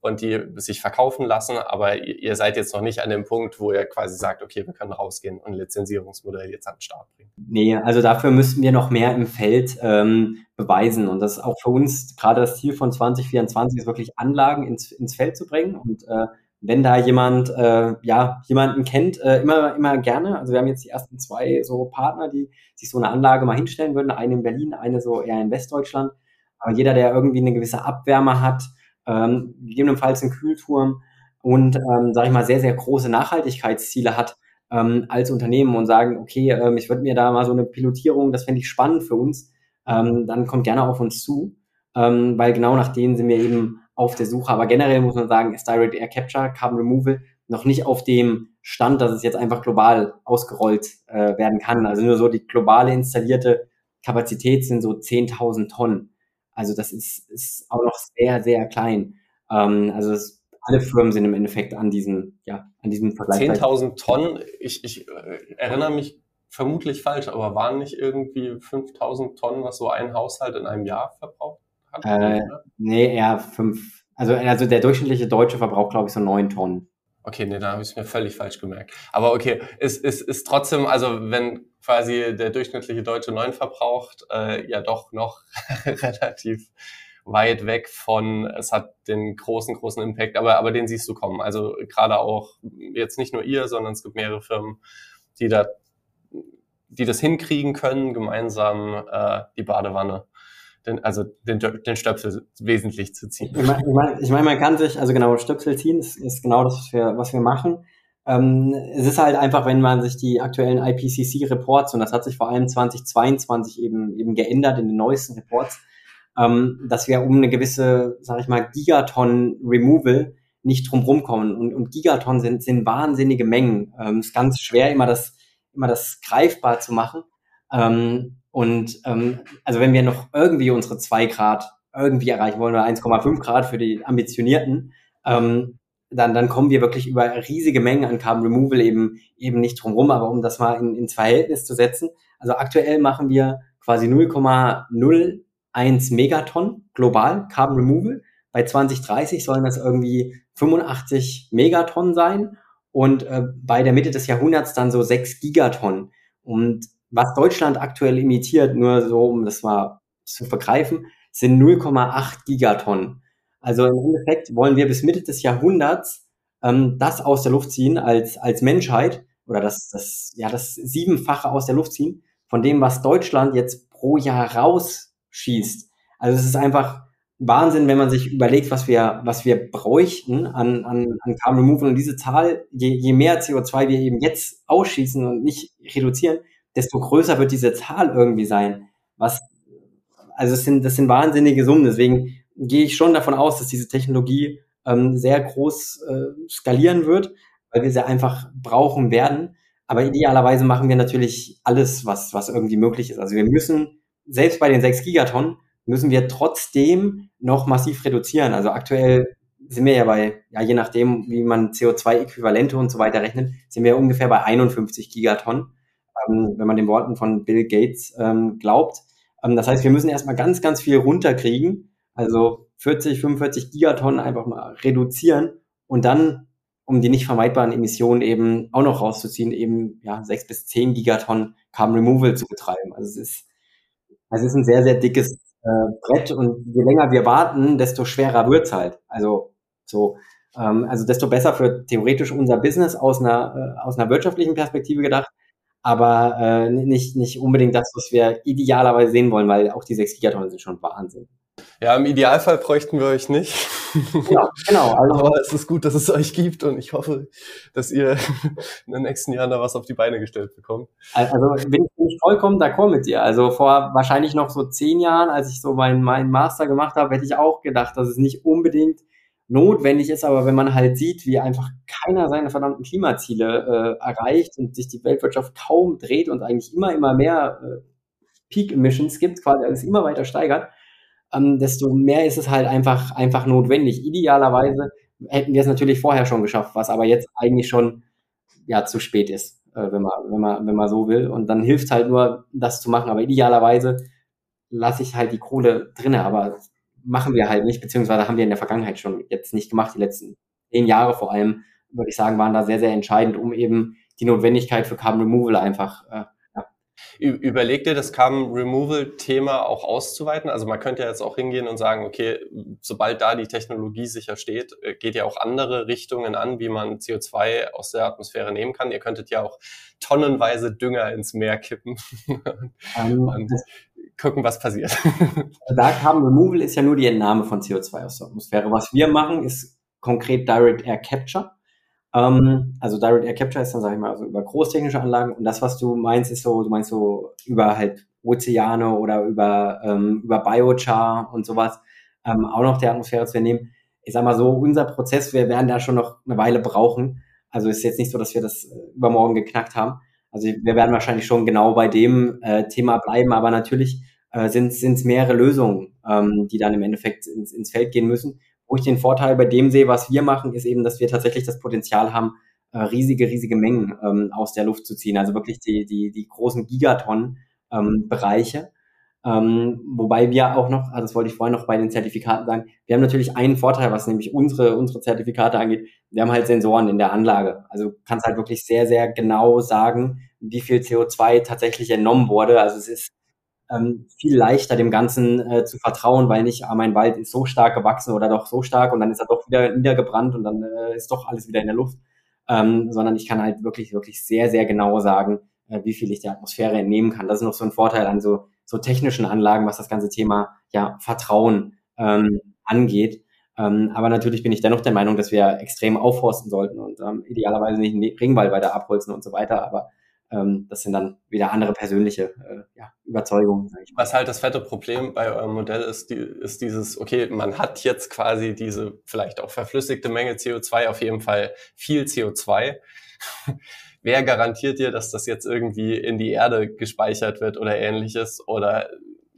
und die sich verkaufen lassen, aber ihr seid jetzt noch nicht an dem Punkt, wo ihr quasi sagt, okay, wir können rausgehen und ein Lizenzierungsmodell jetzt an den Start bringen. Nee, also dafür müssten wir noch mehr im Feld ähm, beweisen und das ist auch für uns gerade das Ziel von 2024 ist wirklich Anlagen ins, ins Feld zu bringen und äh, wenn da jemand äh, ja jemanden kennt, äh, immer immer gerne. Also wir haben jetzt die ersten zwei so Partner, die sich so eine Anlage mal hinstellen würden, eine in Berlin, eine so eher in Westdeutschland. Aber jeder, der irgendwie eine gewisse Abwärme hat, ähm, gegebenenfalls einen Kühlturm und, ähm, sage ich mal, sehr, sehr große Nachhaltigkeitsziele hat ähm, als Unternehmen und sagen, okay, ähm, ich würde mir da mal so eine Pilotierung, das fände ich spannend für uns, ähm, dann kommt gerne auf uns zu, ähm, weil genau nach denen sind wir eben auf der Suche. Aber generell muss man sagen, ist Direct Air Capture, Carbon Removal noch nicht auf dem Stand, dass es jetzt einfach global ausgerollt äh, werden kann. Also nur so die globale installierte Kapazität sind so 10.000 Tonnen. Also das ist, ist auch noch sehr, sehr klein. Ähm, also es, alle Firmen sind im Endeffekt an diesem, ja, an diesem Vergleich. 10.000 Tonnen, ich, ich äh, erinnere mich vermutlich falsch, aber waren nicht irgendwie 5.000 Tonnen, was so ein Haushalt in einem Jahr verbraucht? Äh, nee, eher fünf. Also, also der durchschnittliche Deutsche verbraucht, glaube ich, so neun Tonnen. Okay, nee, da habe ich es mir völlig falsch gemerkt. Aber okay, ist, ist, ist trotzdem, also wenn quasi der durchschnittliche Deutsche neun verbraucht, äh, ja doch noch relativ weit weg von, es hat den großen, großen Impact, aber, aber den siehst du kommen. Also gerade auch jetzt nicht nur ihr, sondern es gibt mehrere Firmen, die da, die das hinkriegen können, gemeinsam äh, die Badewanne den, also den, den Stöpsel wesentlich zu ziehen. Ich meine, ich mein, ich mein, man kann sich, also genau, Stöpsel ziehen ist, ist genau das, was wir, was wir machen. Ähm, es ist halt einfach, wenn man sich die aktuellen IPCC-Reports, und das hat sich vor allem 2022 eben, eben geändert in den neuesten Reports, ähm, dass wir um eine gewisse, sag ich mal, Gigaton Removal nicht drumherum kommen. Und, und Gigaton sind, sind wahnsinnige Mengen. Ähm, ist ganz schwer, immer das, immer das greifbar zu machen. Ähm, und ähm, also wenn wir noch irgendwie unsere zwei Grad irgendwie erreichen wollen oder 1,5 Grad für die Ambitionierten, ähm, dann, dann kommen wir wirklich über riesige Mengen an Carbon Removal eben, eben nicht drumherum. Aber um das mal in, ins Verhältnis zu setzen, also aktuell machen wir quasi 0,01 Megaton global Carbon Removal. Bei 2030 sollen das irgendwie 85 Megaton sein und äh, bei der Mitte des Jahrhunderts dann so 6 Gigaton. Und was Deutschland aktuell imitiert, nur so, um das mal zu vergreifen, sind 0,8 Gigatonnen. Also im Endeffekt wollen wir bis Mitte des Jahrhunderts ähm, das aus der Luft ziehen als, als Menschheit oder das, das, ja, das Siebenfache aus der Luft ziehen von dem, was Deutschland jetzt pro Jahr rausschießt. Also es ist einfach Wahnsinn, wenn man sich überlegt, was wir, was wir bräuchten an, an, an Carbon Removal. Und diese Zahl, je, je mehr CO2 wir eben jetzt ausschießen und nicht reduzieren, desto größer wird diese Zahl irgendwie sein. Was, also es sind, das sind wahnsinnige Summen. Deswegen gehe ich schon davon aus, dass diese Technologie ähm, sehr groß äh, skalieren wird, weil wir sie einfach brauchen werden. Aber idealerweise machen wir natürlich alles, was, was irgendwie möglich ist. Also wir müssen, selbst bei den 6 Gigatonnen, müssen wir trotzdem noch massiv reduzieren. Also aktuell sind wir ja bei, ja, je nachdem, wie man CO2-Äquivalente und so weiter rechnet, sind wir ungefähr bei 51 Gigatonnen ähm, wenn man den Worten von Bill Gates ähm, glaubt. Ähm, das heißt, wir müssen erstmal ganz, ganz viel runterkriegen, also 40, 45 Gigatonnen einfach mal reduzieren und dann, um die nicht vermeidbaren Emissionen eben auch noch rauszuziehen, eben ja, 6 bis 10 Gigatonnen Carbon Removal zu betreiben. Also es ist, es ist ein sehr, sehr dickes äh, Brett und je länger wir warten, desto schwerer wird's halt. Also so, ähm, also desto besser für theoretisch unser Business aus einer, äh, aus einer wirtschaftlichen Perspektive gedacht, aber äh, nicht, nicht unbedingt das, was wir idealerweise sehen wollen, weil auch die 6 Gigatonnen sind schon Wahnsinn. Ja, im Idealfall bräuchten wir euch nicht. Genau, genau. Also, Aber es ist gut, dass es euch gibt und ich hoffe, dass ihr in den nächsten Jahren da was auf die Beine gestellt bekommt. Also bin ich vollkommen d'accord mit dir. Also vor wahrscheinlich noch so zehn Jahren, als ich so meinen, meinen Master gemacht habe, hätte ich auch gedacht, dass es nicht unbedingt notwendig ist, aber wenn man halt sieht, wie einfach keiner seine verdammten Klimaziele äh, erreicht und sich die Weltwirtschaft kaum dreht und eigentlich immer, immer mehr äh, Peak Emissions gibt, quasi alles immer weiter steigert, ähm, desto mehr ist es halt einfach, einfach notwendig. Idealerweise hätten wir es natürlich vorher schon geschafft, was aber jetzt eigentlich schon ja zu spät ist, äh, wenn man, wenn man, wenn man so will. Und dann hilft halt nur, das zu machen. Aber idealerweise lasse ich halt die Kohle drinne, aber machen wir halt nicht, beziehungsweise haben wir in der Vergangenheit schon jetzt nicht gemacht. Die letzten zehn Jahre vor allem, würde ich sagen, waren da sehr, sehr entscheidend, um eben die Notwendigkeit für Carbon Removal einfach äh, Überlegt ihr das Carbon Removal Thema auch auszuweiten? Also man könnte ja jetzt auch hingehen und sagen, okay, sobald da die Technologie sicher steht, äh, geht ja auch andere Richtungen an, wie man CO2 aus der Atmosphäre nehmen kann. Ihr könntet ja auch tonnenweise Dünger ins Meer kippen um, und gucken, was passiert. Da Carbon Removal ist ja nur die Entnahme von CO2 aus der Atmosphäre. Was wir machen, ist konkret Direct Air Capture. Ähm, also Direct Air Capture ist dann, sage ich mal, also über großtechnische Anlagen. Und das, was du meinst, ist so, du meinst so über halt Ozeane oder über, ähm, über Biochar und sowas ähm, auch noch der Atmosphäre zu nehmen. Ich sag mal so, unser Prozess, wir werden da schon noch eine Weile brauchen. Also ist jetzt nicht so, dass wir das äh, übermorgen geknackt haben. Also wir werden wahrscheinlich schon genau bei dem äh, Thema bleiben, aber natürlich äh, sind es mehrere Lösungen, ähm, die dann im Endeffekt ins, ins Feld gehen müssen Wo ich den Vorteil bei dem sehe, was wir machen, ist eben, dass wir tatsächlich das Potenzial haben, äh, riesige, riesige Mengen ähm, aus der Luft zu ziehen. Also wirklich die, die, die großen Gigaton-Bereiche. Ähm, wobei wir auch noch, also das wollte ich vorhin noch bei den Zertifikaten sagen, wir haben natürlich einen Vorteil, was nämlich unsere, unsere Zertifikate angeht. Wir haben halt Sensoren in der Anlage. Also kannst halt wirklich sehr, sehr genau sagen, wie viel CO2 tatsächlich entnommen wurde. Also es ist ähm, viel leichter dem Ganzen äh, zu vertrauen, weil nicht, ah, mein Wald ist so stark gewachsen oder doch so stark und dann ist er doch wieder niedergebrannt und dann äh, ist doch alles wieder in der Luft, ähm, sondern ich kann halt wirklich, wirklich sehr, sehr genau sagen, äh, wie viel ich der Atmosphäre entnehmen kann. Das ist noch so ein Vorteil an so, so technischen Anlagen, was das ganze Thema ja, Vertrauen ähm, angeht. Ähm, aber natürlich bin ich dennoch der Meinung, dass wir extrem aufforsten sollten und ähm, idealerweise nicht einen Regenwald weiter abholzen und so weiter. Aber ähm, das sind dann wieder andere persönliche äh, ja, Überzeugungen. Was halt das fette Problem bei eurem Modell ist, die, ist dieses, okay, man hat jetzt quasi diese vielleicht auch verflüssigte Menge CO2, auf jeden Fall viel CO2. Wer garantiert dir, dass das jetzt irgendwie in die Erde gespeichert wird oder ähnliches oder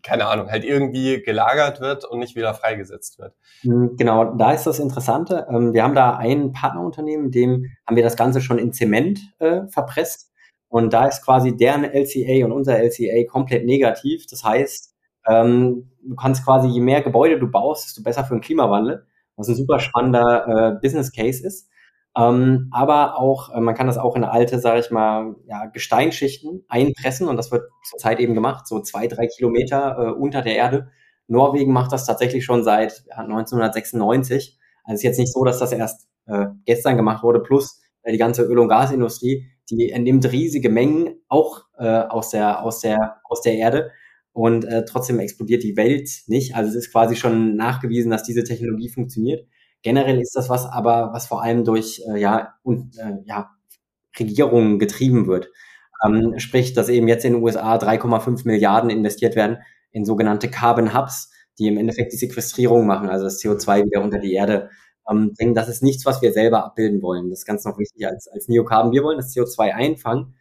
keine Ahnung, halt irgendwie gelagert wird und nicht wieder freigesetzt wird. Hm, genau, da ist das Interessante. Ähm, wir haben da ein Partnerunternehmen, dem haben wir das Ganze schon in Zement äh, verpresst. Und da ist quasi deren LCA und unser LCA komplett negativ. Das heißt, ähm, du kannst quasi, je mehr Gebäude du baust, desto besser für den Klimawandel, was ein super spannender äh, Business Case ist. Ähm, aber auch, äh, man kann das auch in alte, sage ich mal, ja, Gesteinsschichten einpressen und das wird zurzeit eben gemacht, so zwei, drei Kilometer äh, unter der Erde. Norwegen macht das tatsächlich schon seit ja, 1996. Also es ist jetzt nicht so, dass das erst äh, gestern gemacht wurde, plus äh, die ganze Öl- und Gasindustrie die entnimmt riesige Mengen auch äh, aus, der, aus, der, aus der Erde und äh, trotzdem explodiert die Welt nicht. Also es ist quasi schon nachgewiesen, dass diese Technologie funktioniert. Generell ist das was aber, was vor allem durch äh, ja, und, äh, ja, Regierungen getrieben wird. Ähm, sprich, dass eben jetzt in den USA 3,5 Milliarden investiert werden in sogenannte Carbon Hubs, die im Endeffekt die Sequestrierung machen, also das CO2 wieder unter die Erde ähm, denken, das ist nichts, was wir selber abbilden wollen. Das ist ganz noch wichtig als, als Neocarbon. Wir wollen das CO2 einfangen,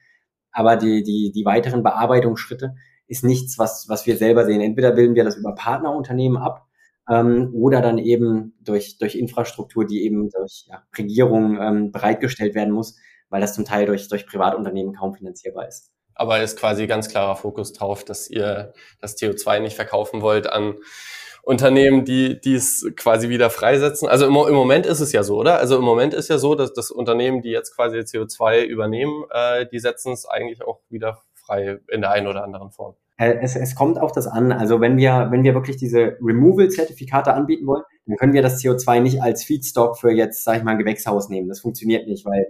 aber die, die, die weiteren Bearbeitungsschritte ist nichts, was, was wir selber sehen. Entweder bilden wir das über Partnerunternehmen ab ähm, oder dann eben durch, durch Infrastruktur, die eben durch ja, Regierungen ähm, bereitgestellt werden muss, weil das zum Teil durch, durch Privatunternehmen kaum finanzierbar ist. Aber ist quasi ganz klarer Fokus drauf, dass ihr das CO2 nicht verkaufen wollt an Unternehmen, die es quasi wieder freisetzen. Also im, im, Moment ist es ja so, oder? Also im Moment ist ja so, dass das Unternehmen, die jetzt quasi CO2 übernehmen, äh, die setzen es eigentlich auch wieder frei in der einen oder anderen Form. Äh, es, es kommt auch das an. Also wenn wir, wenn wir wirklich diese Removal-Zertifikate anbieten wollen, dann können wir das CO2 nicht als Feedstock für jetzt, sage ich mal, ein Gewächshaus nehmen. Das funktioniert nicht, weil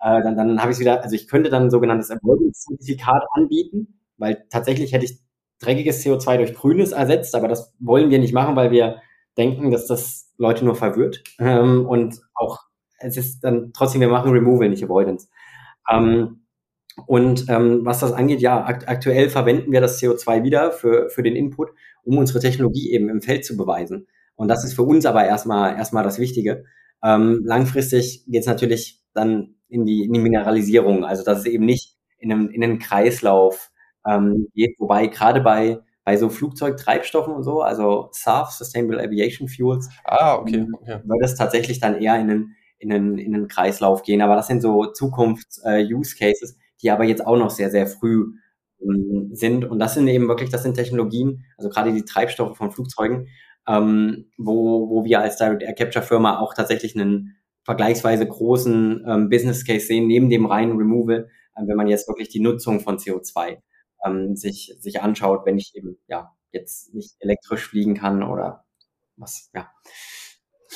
äh, dann, dann habe ich wieder, also ich könnte dann ein sogenanntes Avoidance-Zertifikat anbieten, weil tatsächlich hätte ich dreckiges CO2 durch grünes ersetzt, aber das wollen wir nicht machen, weil wir denken, dass das Leute nur verwirrt. Ähm, und auch, es ist dann trotzdem, wir machen Removal, nicht Avoidance. Ähm, und ähm, was das angeht, ja, akt aktuell verwenden wir das CO2 wieder für, für den Input, um unsere Technologie eben im Feld zu beweisen. Und das ist für uns aber erstmal erstmal das Wichtige. Ähm, langfristig geht es natürlich dann in die, in die Mineralisierung, also dass es eben nicht in einem, in einen Kreislauf ähm, geht, wobei gerade bei bei so Flugzeugtreibstoffen und so, also SAF, Sustainable Aviation Fuels, ah, okay, okay. würde es tatsächlich dann eher in einen, in einen, in einen Kreislauf gehen. Aber das sind so Zukunfts-Use-Cases, äh, die aber jetzt auch noch sehr, sehr früh ähm, sind. Und das sind eben wirklich, das sind Technologien, also gerade die Treibstoffe von Flugzeugen, ähm, wo, wo wir als Direct Air Capture Firma auch tatsächlich einen vergleichsweise großen ähm, Business Case sehen, neben dem reinen Removal, äh, wenn man jetzt wirklich die Nutzung von CO2 ähm, sich, sich anschaut, wenn ich eben ja jetzt nicht elektrisch fliegen kann oder was, ja.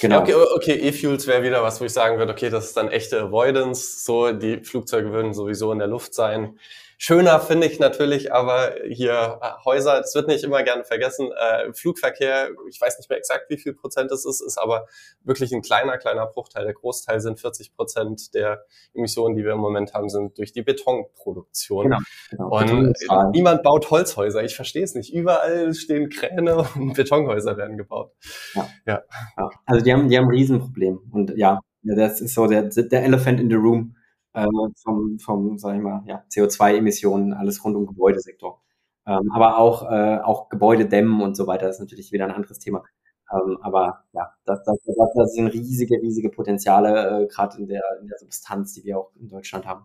Genau. Okay, okay E-Fuels wäre wieder was, wo ich sagen würde, okay, das ist dann echte Avoidance, so, die Flugzeuge würden sowieso in der Luft sein. Schöner finde ich natürlich aber hier äh, Häuser, das wird nicht immer gerne vergessen, äh, Flugverkehr, ich weiß nicht mehr exakt, wie viel Prozent es ist, ist aber wirklich ein kleiner, kleiner Bruchteil. Der Großteil sind 40 Prozent der Emissionen, die wir im Moment haben, sind durch die Betonproduktion. Genau, genau. Und niemand baut Holzhäuser, ich verstehe es nicht. Überall stehen Kräne und Betonhäuser werden gebaut. Ja. ja. ja. Also die haben, die haben ein Riesenproblem. Und ja, das ist so der, der Elephant in the Room äh, vom, vom sag ich mal, ja, CO2-Emissionen, alles rund um Gebäudesektor. Ähm, aber auch, äh, auch Gebäudedämmen und so weiter ist natürlich wieder ein anderes Thema. Ähm, aber ja, das, das, das sind riesige, riesige Potenziale, äh, gerade in der, in der Substanz, die wir auch in Deutschland haben.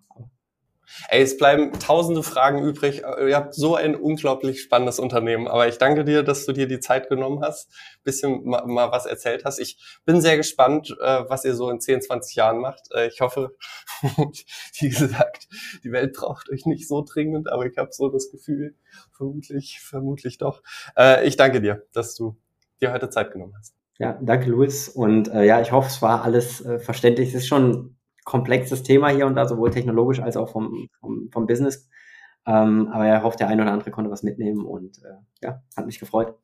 Ey, es bleiben tausende Fragen übrig. Ihr habt so ein unglaublich spannendes Unternehmen. Aber ich danke dir, dass du dir die Zeit genommen hast, bisschen mal, mal was erzählt hast. Ich bin sehr gespannt, äh, was ihr so in 10, 20 Jahren macht. Äh, ich hoffe, wie gesagt, die Welt braucht euch nicht so dringend, aber ich habe so das Gefühl, vermutlich, vermutlich doch. Äh, ich danke dir, dass du dir heute Zeit genommen hast. Ja, danke, Luis. Und äh, ja, ich hoffe, es war alles äh, verständlich. Es ist schon komplexes Thema hier und da, sowohl technologisch als auch vom, vom, vom Business. Ähm, aber er hofft, der eine oder andere konnte was mitnehmen und äh, ja, hat mich gefreut.